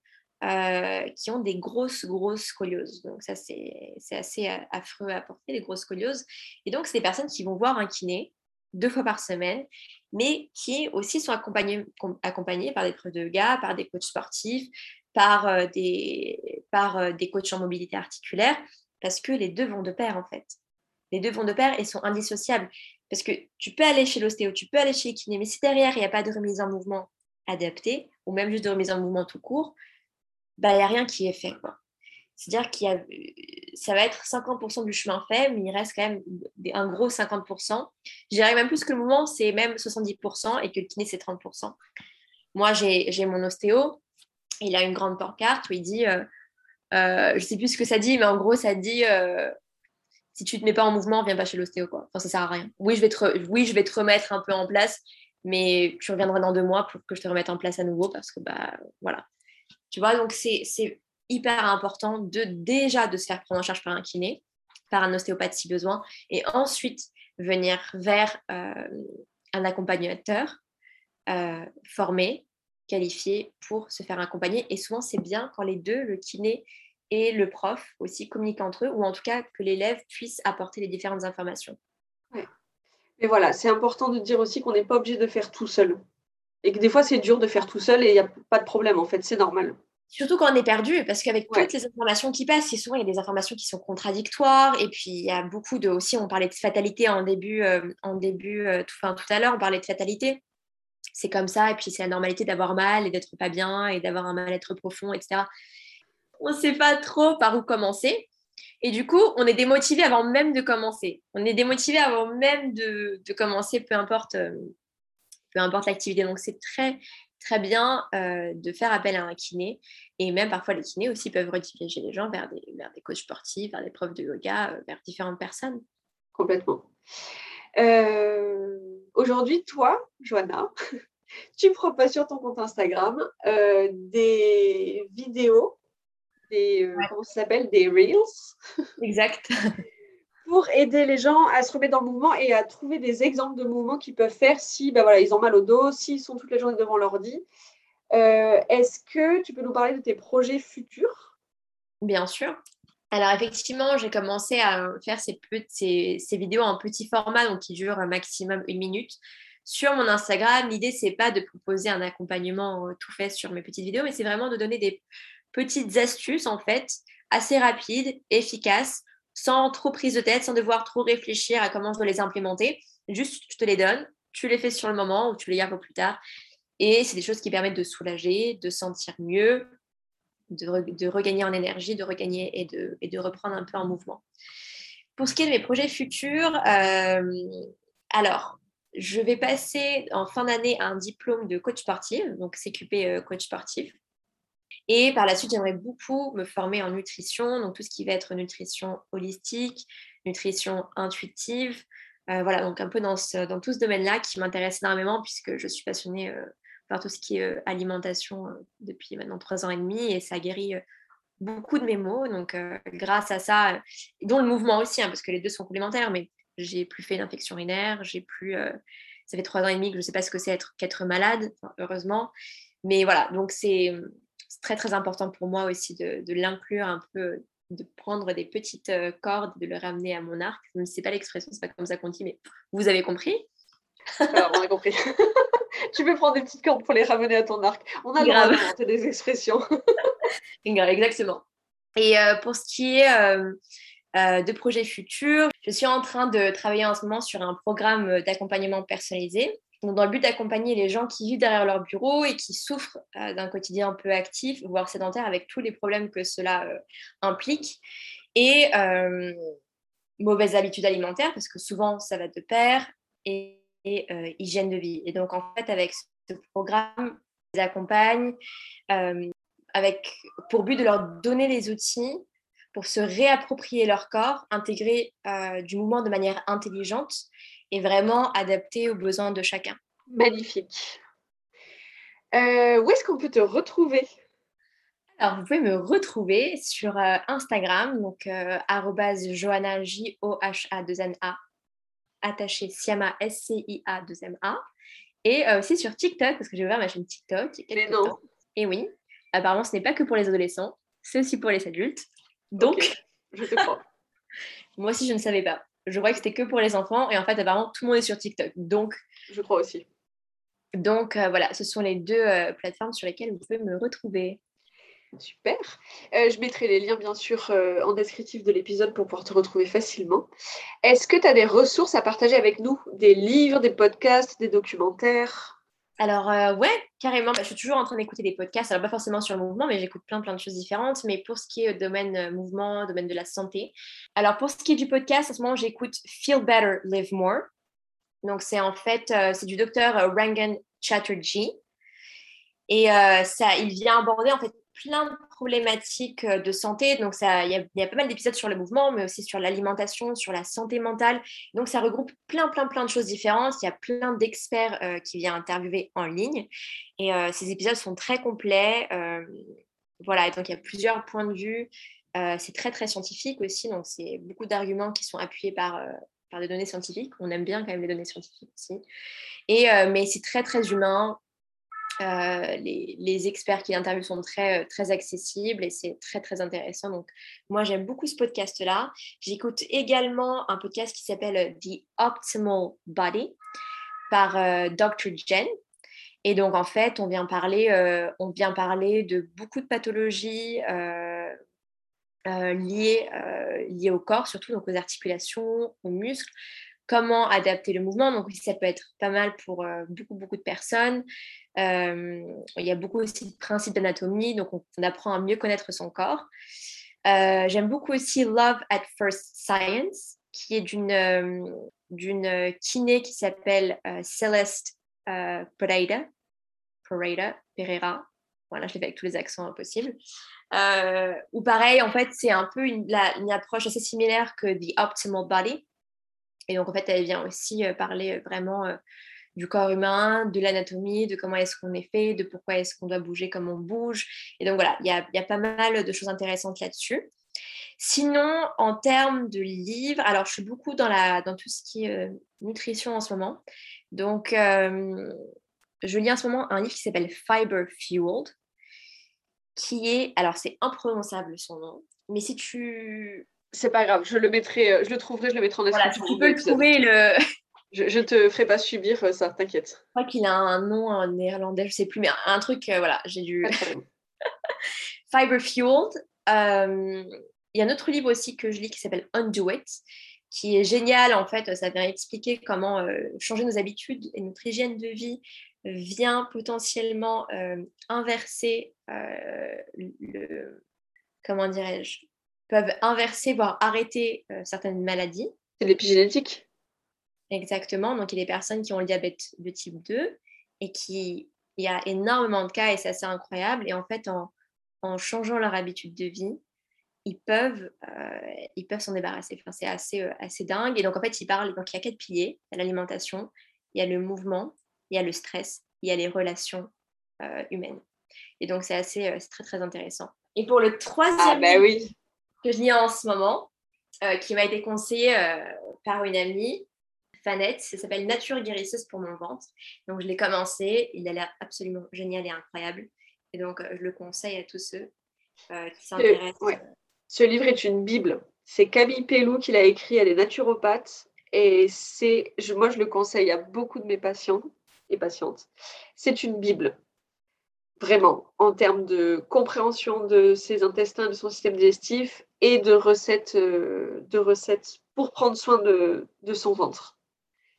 euh, qui ont des grosses, grosses scolioses. Donc ça, c'est, assez affreux à porter, les grosses scolioses. Et donc, c'est des personnes qui vont voir un kiné deux fois par semaine, mais qui aussi sont accompagnées, accompagnées par des preuves de yoga, par des coachs sportifs, par, euh, des, par euh, des coachs en mobilité articulaire, parce que les deux vont de pair, en fait. Les deux vont de pair et sont indissociables. Parce que tu peux aller chez l'ostéo, tu peux aller chez le kiné, mais si derrière, il n'y a pas de remise en mouvement adaptée, ou même juste de remise en mouvement tout court, bah, il n'y a rien qui est fait. C'est-à-dire qu'il y a, ça va être 50% du chemin fait, mais il reste quand même un gros 50%. Je dirais même plus que le mouvement, c'est même 70% et que le kiné, c'est 30%. Moi, j'ai mon ostéo, il a une grande pancarte où il dit, euh, euh, je ne sais plus ce que ça dit, mais en gros, ça dit, euh, si tu te mets pas en mouvement, viens pas chez l'ostéo. Quoi. Enfin, ça sert à rien. Oui je, vais te oui, je vais te remettre un peu en place, mais tu reviendras dans deux mois pour que je te remette en place à nouveau parce que, bah, voilà. Tu vois, donc c'est hyper important de déjà de se faire prendre en charge par un kiné, par un ostéopathe si besoin, et ensuite venir vers euh, un accompagnateur euh, formé, qualifié pour se faire accompagner. Et souvent, c'est bien quand les deux, le kiné et le prof aussi communiquent entre eux, ou en tout cas que l'élève puisse apporter les différentes informations.
Ouais. Mais voilà, c'est important de dire aussi qu'on n'est pas obligé de faire tout seul. Et que des fois, c'est dur de faire tout seul et il n'y a pas de problème, en fait, c'est normal.
Surtout quand on est perdu, parce qu'avec toutes les informations qui passent, souvent il y a des informations qui sont contradictoires, et puis il y a beaucoup de aussi, on parlait de fatalité en début, euh, en début, euh, tout, enfin, tout à l'heure, on parlait de fatalité. C'est comme ça, et puis c'est la normalité d'avoir mal et d'être pas bien et d'avoir un mal-être profond, etc on ne sait pas trop par où commencer. Et du coup, on est démotivé avant même de commencer. On est démotivé avant même de, commencer, peu importe, euh, peu importe l'activité. Donc, c'est très, très bien euh, de faire appel à un kiné. Et même parfois, les kinés aussi peuvent rediriger les gens vers des, vers des coachs sportifs, vers des profs de yoga, euh, vers différentes personnes.
Complètement. Aujourd'hui, toi, Joanna, tu proposes sur ton compte Instagram des vidéos des, euh, comment ça s'appelle, des Reels.
Exact.
pour aider les gens à se remettre dans le mouvement et à trouver des exemples de mouvements qu'ils peuvent faire si ben voilà, ils ont mal au dos, s'ils sont toute la journée devant l'ordi. Euh, Est-ce que tu peux nous parler de tes projets futurs?
Bien sûr. Alors effectivement, j'ai commencé à faire ces, ces, ces, vidéos en petit format, donc qui durent un maximum une minute. Sur mon Instagram, l'idée, c'est pas de proposer un accompagnement euh, tout fait sur mes petites vidéos, mais c'est vraiment de donner des petites astuces en fait, assez rapides, efficaces, sans trop prise de tête, sans devoir trop réfléchir à comment je dois les implémenter. Juste, je te les donne, tu les fais sur le moment ou tu les gardes pour plus tard. Et c'est des choses qui permettent de soulager, de sentir mieux, de, regagner en énergie, de regagner et de, reprendre un peu en mouvement. Pour ce qui est de mes projets futurs, euh, alors, je vais passer en fin d'année un diplôme de coach sportif, donc CQP euh, coach sportif. Et par la suite, j'aimerais beaucoup me former en nutrition, donc tout ce qui va être nutrition holistique, nutrition intuitive. Euh, voilà, donc un peu dans, dans tout ce domaine-là qui m'intéresse énormément puisque je suis passionnée euh, par tout ce qui est euh, alimentation depuis maintenant trois ans et demi et ça guérit beaucoup de mes maux. Donc, grâce à ça, dont le mouvement aussi, hein, parce que les deux sont complémentaires, mais j'ai plus fait d'infection urinaire, j'ai plus. ça fait trois ans et demi que je ne sais pas ce que c'est être, qu'être malade, heureusement. Mais voilà, donc c'est c'est très très important pour moi aussi de, de l'inclure un peu, de prendre des petites euh, cordes, de le ramener à mon arc. Même si c'est pas l'expression, c'est pas comme ça qu'on dit, mais vous avez compris?
Alors, on a compris. tu peux prendre des petites cordes pour les ramener à ton arc. On a le droit
Grave.
des expressions.
Exactement. Et euh, pour ce qui est euh, de projets futurs, je suis en train de travailler en ce moment sur un programme d'accompagnement personnalisé. Donc, dans le but d'accompagner les gens qui vivent derrière leur bureau et qui souffrent euh, d'un quotidien un peu actif, voire sédentaire, avec tous les problèmes que cela euh, implique. Et euh, mauvaises habitudes alimentaires, parce que souvent ça va de pair, et, hygiène de vie. Et donc, en fait, avec ce programme, je les accompagne avec pour but de leur donner les outils pour se réapproprier leur corps, intégrer du mouvement de manière intelligente et vraiment adapté aux besoins de chacun.
Magnifique. Euh, où est-ce qu'on peut te retrouver?
Alors, vous pouvez me retrouver sur euh, Instagram, donc euh, arobase Johanna, J-O-H-A-2-N-A, attaché Siama, S-C-I-A-2-M-A, et euh, aussi sur TikTok, parce que j'ai ouvert ma chaîne TikTok.
Mais non.
temps. Et oui, apparemment, ce n'est pas que pour les adolescents, c'est aussi pour les adultes. Donc,
je te crois.
moi aussi, je ne savais pas. Je croyais que c'était que pour les enfants, et en fait, apparemment, tout le monde est sur TikTok. Donc,
Je crois aussi.
donc euh, voilà, ce sont les deux euh, plateformes sur lesquelles vous pouvez me retrouver.
Super. Euh, je mettrai les liens, bien sûr, en descriptif de l'épisode pour pouvoir te retrouver facilement. Est-ce que tu as des ressources à partager avec nous? Des livres, des podcasts, des documentaires?
Alors, euh, ouais, carrément, je suis toujours en train d'écouter des podcasts, alors pas forcément sur le mouvement, mais j'écoute plein, plein de choses différentes. Mais pour ce qui est euh, domaine euh, mouvement, domaine de la santé, alors pour ce qui est du podcast, en ce moment, j'écoute Feel Better, Live More. Donc, c'est en fait, c'est du docteur Rangan Chatterjee. Et ça, il vient aborder en fait plein de problématiques euh, de santé. Donc, il y, a, pas mal d'épisodes sur le mouvement, mais aussi sur l'alimentation, sur la santé mentale. Donc, ça regroupe plein, plein, plein de choses différentes. Il y a plein d'experts euh, qui viennent interviewer en ligne. Et euh, ces épisodes sont très complets. voilà, donc il y a plusieurs points de vue. C'est très, très scientifique aussi. Donc, c'est beaucoup d'arguments qui sont appuyés par, par des données scientifiques. On aime bien quand même les données scientifiques aussi. Et, mais c'est très, très humain. Euh, les, experts qui interviewent sont très, euh, accessibles et c'est très, intéressant. Donc, moi, j'aime beaucoup ce podcast-là. J'écoute également un podcast qui s'appelle euh, The Optimal Body par Dr. Jen. Et donc, en fait, on vient parler, on vient parler de beaucoup de pathologies liées, au corps, surtout donc aux articulations, aux muscles. Comment adapter le mouvement? Donc, ça peut être pas mal pour beaucoup de personnes. Euh, il y a beaucoup aussi de principes d'anatomie, donc on, apprend à mieux connaître son corps. Euh, J'aime beaucoup aussi Love at First Science, qui est d'une euh, d'une kiné qui s'appelle Celeste Pereira. Pereira, Pereira. Voilà, je l'ai fait avec tous les accents possibles. Ou pareil, en fait, c'est un peu une, approche assez similaire que The Optimal Body. Et donc, en fait, elle vient aussi parler vraiment du corps humain, de l'anatomie, de comment est-ce qu'on est fait, de pourquoi est-ce qu'on doit bouger comme on bouge. Et donc, voilà, il y a, il y a pas mal de choses intéressantes là-dessus. Sinon, en termes de livres, alors je suis beaucoup dans, la, dans tout ce qui est euh, nutrition en ce moment. Donc, euh, je lis en ce moment un livre qui s'appelle Fiber Fueled, qui est, alors c'est imprononçable son nom, mais si tu,
C'est pas grave, je le mettrai, euh, je le trouverai, je le mettrai en
voilà,
description.
si tu peux le trouver, le, je
Je, je te ferai pas subir euh, ça, t'inquiète.
crois qu'il a un nom en néerlandais, je sais plus, mais un, un truc, euh, voilà, j'ai dû. Fiber Fueled. Euh, il y a un autre livre aussi que je lis qui s'appelle Undo It, qui est génial en fait. Ça vient expliquer comment euh, changer nos habitudes et notre hygiène de vie vient potentiellement inverser le. Comment dirais-je peuvent inverser, voire arrêter certaines maladies.
C'est l'épigénétique
Exactement. Donc, il y a des personnes qui ont le diabète de type 2 et qui, il y a énormément de cas et c'est assez incroyable. Et en fait, en, en changeant leur habitude de vie, ils peuvent, euh, ils peuvent s'en débarrasser. Enfin, c'est assez, euh, assez dingue. Et donc, en fait, ils parlent, donc il y a quatre piliers. Il y a l'alimentation, il y a le mouvement, il y a le stress, il y a les relations euh, humaines. Et donc, c'est assez, c'est très, très intéressant. Et pour le troisième
Ah bah oui.
que je lis en ce moment, qui m'a été conseillé par une amie, Fanette, ça s'appelle Nature guérisseuse pour mon ventre. Donc je l'ai commencé, il a l'air absolument génial et incroyable. Et donc euh, je le conseille à tous ceux euh, qui s'intéressent.
ouais. Ce livre est une bible. C'est Camille Pellou qui l'a écrit, elle est naturopathe. Et c'est, je- moi, je le conseille à beaucoup de mes patients et patientes. C'est une bible, vraiment, en termes de compréhension de ses intestins, de son système digestif et de recettes, euh, de recettes pour prendre soin de, de son ventre.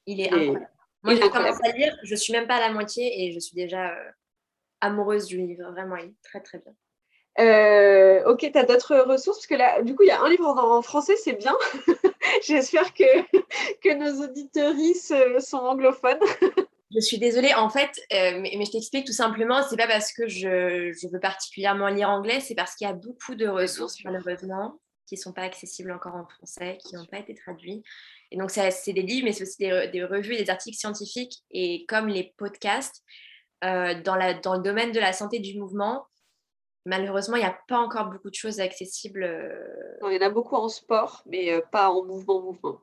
Il est
Et-
incroyable. Moi, j'ai commencé à lire, je suis même pas à la moitié et je suis déjà euh, amoureuse du livre. Vraiment, il est très très bien.
Euh, ok, tu as d'autres ressources? Parce que là, du coup, il y a un livre en, français, c'est bien. J'espère que, que nos auditeuristes euh, sont anglophones.
Je suis désolée, en fait, euh, mais, mais je t'explique tout simplement, c'est pas parce que je, je veux particulièrement lire anglais, c'est parce qu'il y a beaucoup de ressources, malheureusement, qui ne sont pas accessibles encore en français, qui n'ont pas été traduits. Et donc, c'est des livres, mais c'est aussi des, re- des revues des articles scientifiques. Et comme les podcasts, euh, dans, la, dans le domaine de la santé du mouvement, malheureusement, il n'y a pas encore beaucoup de choses accessibles. euh,
Non, il y en a beaucoup en sport, mais euh, pas en mouvement-mouvement.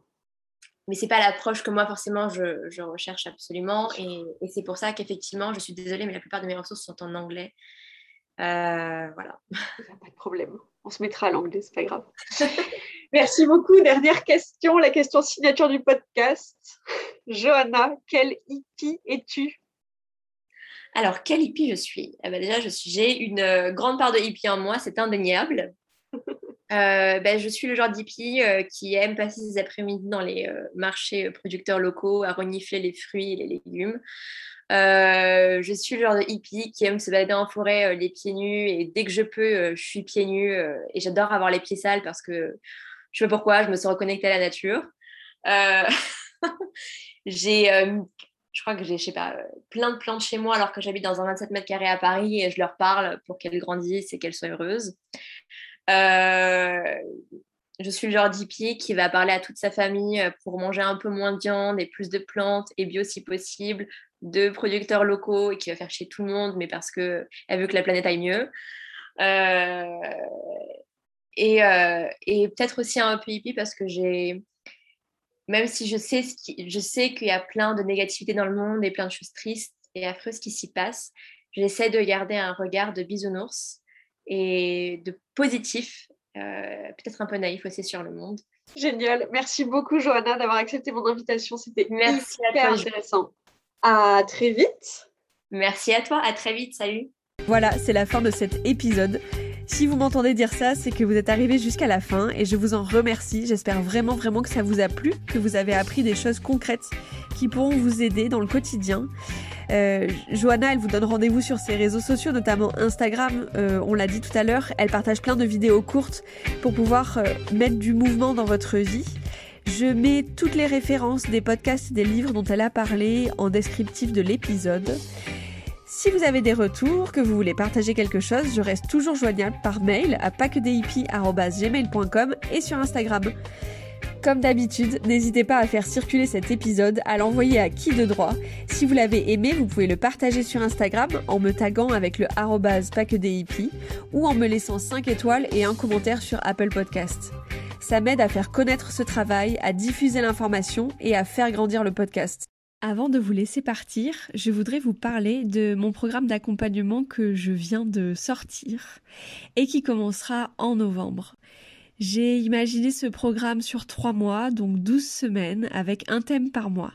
mais c'est pas l'approche que moi forcément je, je recherche absolument et, et c'est pour ça qu'effectivement je suis désolée mais la plupart de mes ressources sont en anglais Euh, voilà
pas de problème. On se mettra à l'anglais, c'est pas grave. Merci beaucoup. Dernière question, la question signature du podcast. Johanna, quel hippie es-tu?
Alors quel hippie je suis? Eh ben, déjà j'ai une euh, grande part de hippie en moi c'est indéniable Euh, ben, je suis le genre d'hippie euh, qui aime passer ses après-midi dans les euh, marchés producteurs locaux à renifler les fruits et les légumes Euh, je suis le genre de hippie qui aime se balader en forêt euh, les pieds nus et dès que je peux, euh, je suis pieds nus et j'adore avoir les pieds sales parce que je sais pas pourquoi, je me sens reconnectée à la nature. J'ai, je crois que j'ai, je sais pas, plein de plantes chez moi alors que j'habite dans un 27 mètres carrés à Paris et je leur parle pour qu'elles grandissent et qu'elles soient heureuses. Je suis le genre d'hippie qui va parler à toute sa famille pour manger un peu moins de viande et plus de plantes et bio si possible, de producteurs locaux et qui va faire chez tout le monde, mais parce qu'elle veut que la planète aille mieux. Euh, et euh, et peut-être aussi un peu hippie parce que j'ai, même si je sais, ce qui- je sais qu'il y a plein de négativité dans le monde et plein de choses tristes et affreuses qui s'y passent, j'essaie de garder un regard de bisounours et de positif, euh, peut-être un peu naïf aussi sur le monde.
Génial. Merci beaucoup, Johanna, d'avoir accepté mon invitation. C'était
à
hyper
toi,
intéressant. À très vite.
Merci à toi, à très vite, salut.
Voilà, c'est la fin de cet épisode. Si vous m'entendez dire ça, c'est que vous êtes arrivé jusqu'à la fin et je vous en remercie. J'espère vraiment vraiment que ça vous a plu, que vous avez appris des choses concrètes qui pourront vous aider dans le quotidien. Euh, Johanna, elle vous donne rendez-vous sur ses réseaux sociaux, notamment Instagram. Euh, on l'a dit tout à l'heure, elle partage plein de vidéos courtes pour pouvoir euh, mettre du mouvement dans votre vie. Je mets toutes les références des podcasts et des livres dont elle a parlé en descriptif de l'épisode. Si vous avez des retours, que vous voulez partager quelque chose, je reste toujours joignable par mail à pacquedeshippies.gmail.com et sur Instagram. Comme d'habitude, n'hésitez pas à faire circuler cet épisode, à l'envoyer à qui de droit. Si vous l'avez aimé, vous pouvez le partager sur Instagram en me taguant avec le arrobase ou en me laissant 5 étoiles et un commentaire sur Apple Podcast. Ça m'aide à faire connaître ce travail, à diffuser l'information et à faire grandir le podcast. Avant de vous laisser partir, je voudrais vous parler de mon programme d'accompagnement que je viens de sortir et qui commencera en novembre. J'ai imaginé ce programme sur trois mois, donc 12 semaines, avec un thème par mois.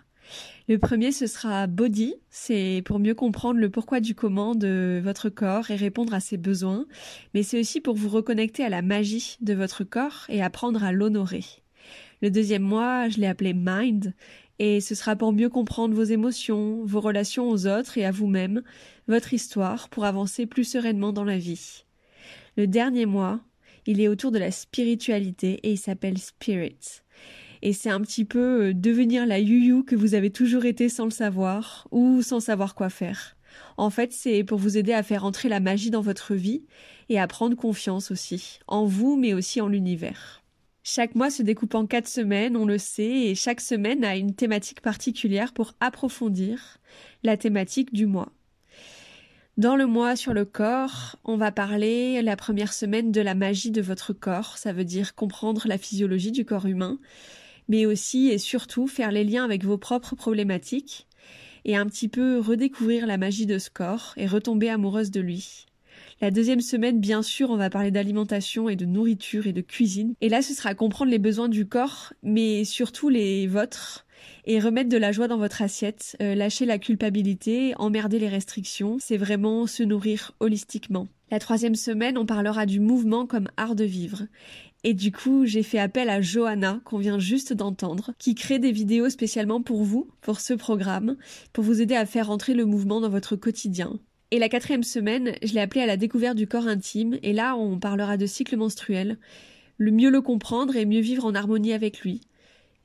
Le premier, ce sera Body, c'est pour mieux comprendre le pourquoi du comment de votre corps et répondre à ses besoins, mais c'est aussi pour vous reconnecter à la magie de votre corps et apprendre à l'honorer. Le deuxième mois, je l'ai appelé Mind, et ce sera pour mieux comprendre vos émotions, vos relations aux autres et à vous-même, votre histoire, pour avancer plus sereinement dans la vie. Le dernier mois, il est autour de la spiritualité et il s'appelle Spirit. Et c'est un petit peu euh, devenir la you que vous avez toujours été sans le savoir ou sans savoir quoi faire. En fait, c'est pour vous aider à faire entrer la magie dans votre vie et à prendre confiance aussi, en vous mais aussi en l'univers. Chaque mois se découpe en quatre semaines, on le sait, et chaque semaine a une thématique particulière pour approfondir la thématique du mois. Dans le mois sur le corps, on va parler la première semaine de la magie de votre corps, ça veut dire comprendre la physiologie du corps humain, mais aussi et surtout faire les liens avec vos propres problématiques et un petit peu redécouvrir la magie de ce corps et retomber amoureuse de lui. La deuxième semaine, bien sûr, on va parler d'alimentation et de nourriture et de cuisine. Et là, ce sera comprendre les besoins du corps, mais surtout les vôtres, et remettre de la joie dans votre assiette, euh, lâcher la culpabilité, emmerder les restrictions, c'est vraiment se nourrir holistiquement. La troisième semaine, on parlera du mouvement comme art de vivre. Et du coup, j'ai fait appel à Johanna, qu'on vient juste d'entendre, qui crée des vidéos spécialement pour vous, pour ce programme, pour vous aider à faire entrer le mouvement dans votre quotidien. Et la quatrième semaine, je l'ai appelée à la découverte du corps intime, et là on parlera de cycle menstruel, le mieux le comprendre et mieux vivre en harmonie avec lui.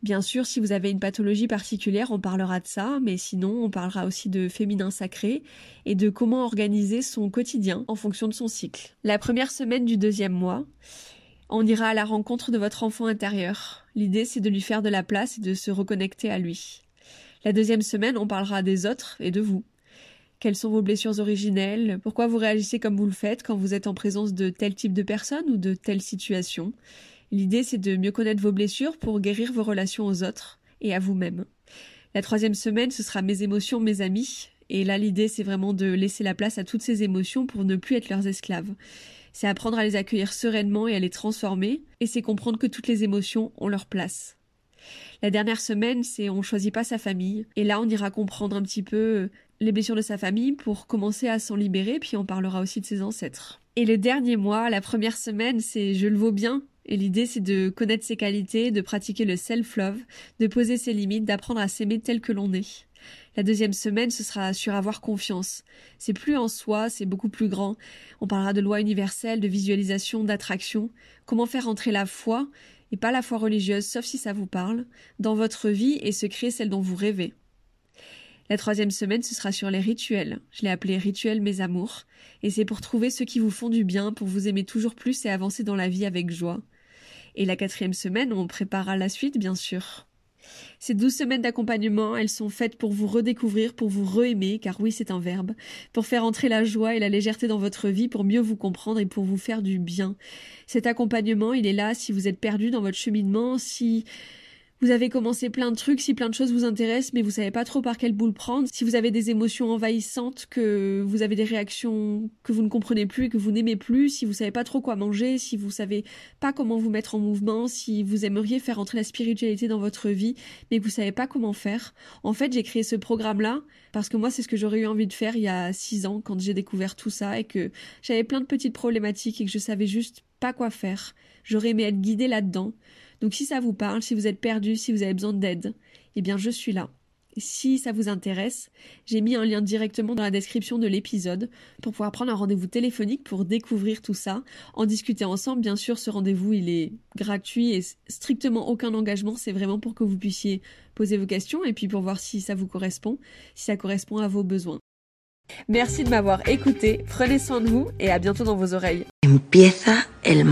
Bien sûr, si vous avez une pathologie particulière, on parlera de ça, mais sinon on parlera aussi de féminin sacré et de comment organiser son quotidien en fonction de son cycle. La première semaine du deuxième mois, on ira à la rencontre de votre enfant intérieur. L'idée c'est de lui faire de la place et de se reconnecter à lui. La deuxième semaine, on parlera des autres et de vous. Quelles sont vos blessures originelles? Pourquoi vous réagissez comme vous le faites quand vous êtes en présence de tel type de personne ou de telle situation? L'idée, c'est de mieux connaître vos blessures pour guérir vos relations aux autres et à vous-même. La troisième semaine, ce sera mes émotions, mes amis. Et là, l'idée, c'est vraiment de laisser la place à toutes ces émotions pour ne plus être leurs esclaves. C'est apprendre à les accueillir sereinement et à les transformer, et c'est comprendre que toutes les émotions ont leur place. La dernière semaine, c'est on choisit pas sa famille. Et là, on ira comprendre un petit peu euh, les blessures de sa famille pour commencer à s'en libérer, puis on parlera aussi de ses ancêtres. Et le dernier mois, la première semaine, c'est je le vaux bien. Et l'idée, c'est de connaître ses qualités, de pratiquer le self-love, de poser ses limites, d'apprendre à s'aimer tel que l'on est. La deuxième semaine, ce sera sur avoir confiance. C'est plus en soi, c'est beaucoup plus grand. On parlera de loi universelle, de visualisation, d'attraction. Comment faire entrer la foi et pas la foi religieuse, sauf si ça vous parle, dans votre vie et se créer celle dont vous rêvez. La troisième semaine, ce sera sur les rituels. Je l'ai appelé rituel mes amours, et c'est pour trouver ceux qui vous font du bien, pour vous aimer toujours plus et avancer dans la vie avec joie. Et la quatrième semaine, on préparera la suite, bien sûr. Ces douze semaines d'accompagnement, elles sont faites pour vous redécouvrir, pour vous re-aimer, car oui, c'est un verbe, pour faire entrer la joie et la légèreté dans votre vie, pour mieux vous comprendre et pour vous faire du bien. Cet accompagnement, il est là si vous êtes perdu dans votre cheminement, si vous avez commencé plein de trucs, si plein de choses vous intéressent, mais vous savez pas trop par quelle boule prendre, si vous avez des émotions envahissantes, que vous avez des réactions que vous ne comprenez plus que vous n'aimez plus, si vous savez pas trop quoi manger, si vous savez pas comment vous mettre en mouvement, si vous aimeriez faire entrer la spiritualité dans votre vie, mais que vous savez pas comment faire. En fait, j'ai créé ce programme-là parce que moi, c'est ce que j'aurais eu envie de faire il y a six ans quand j'ai découvert tout ça et que j'avais plein de petites problématiques et que je savais juste pas quoi faire. J'aurais aimé être guidée là-dedans. Donc si ça vous parle, si vous êtes perdu, si vous avez besoin d'aide, eh bien je suis là. Si ça vous intéresse, j'ai mis un lien directement dans la description de l'épisode pour pouvoir prendre un rendez-vous téléphonique pour découvrir tout ça, en discuter ensemble. Bien sûr, ce rendez-vous, il est gratuit et strictement aucun engagement. C'est vraiment pour que vous puissiez poser vos questions et puis pour voir si ça vous correspond, si ça correspond à vos besoins. Merci de m'avoir écouté, prenez soin de vous et à bientôt dans vos oreilles.
Empieza el.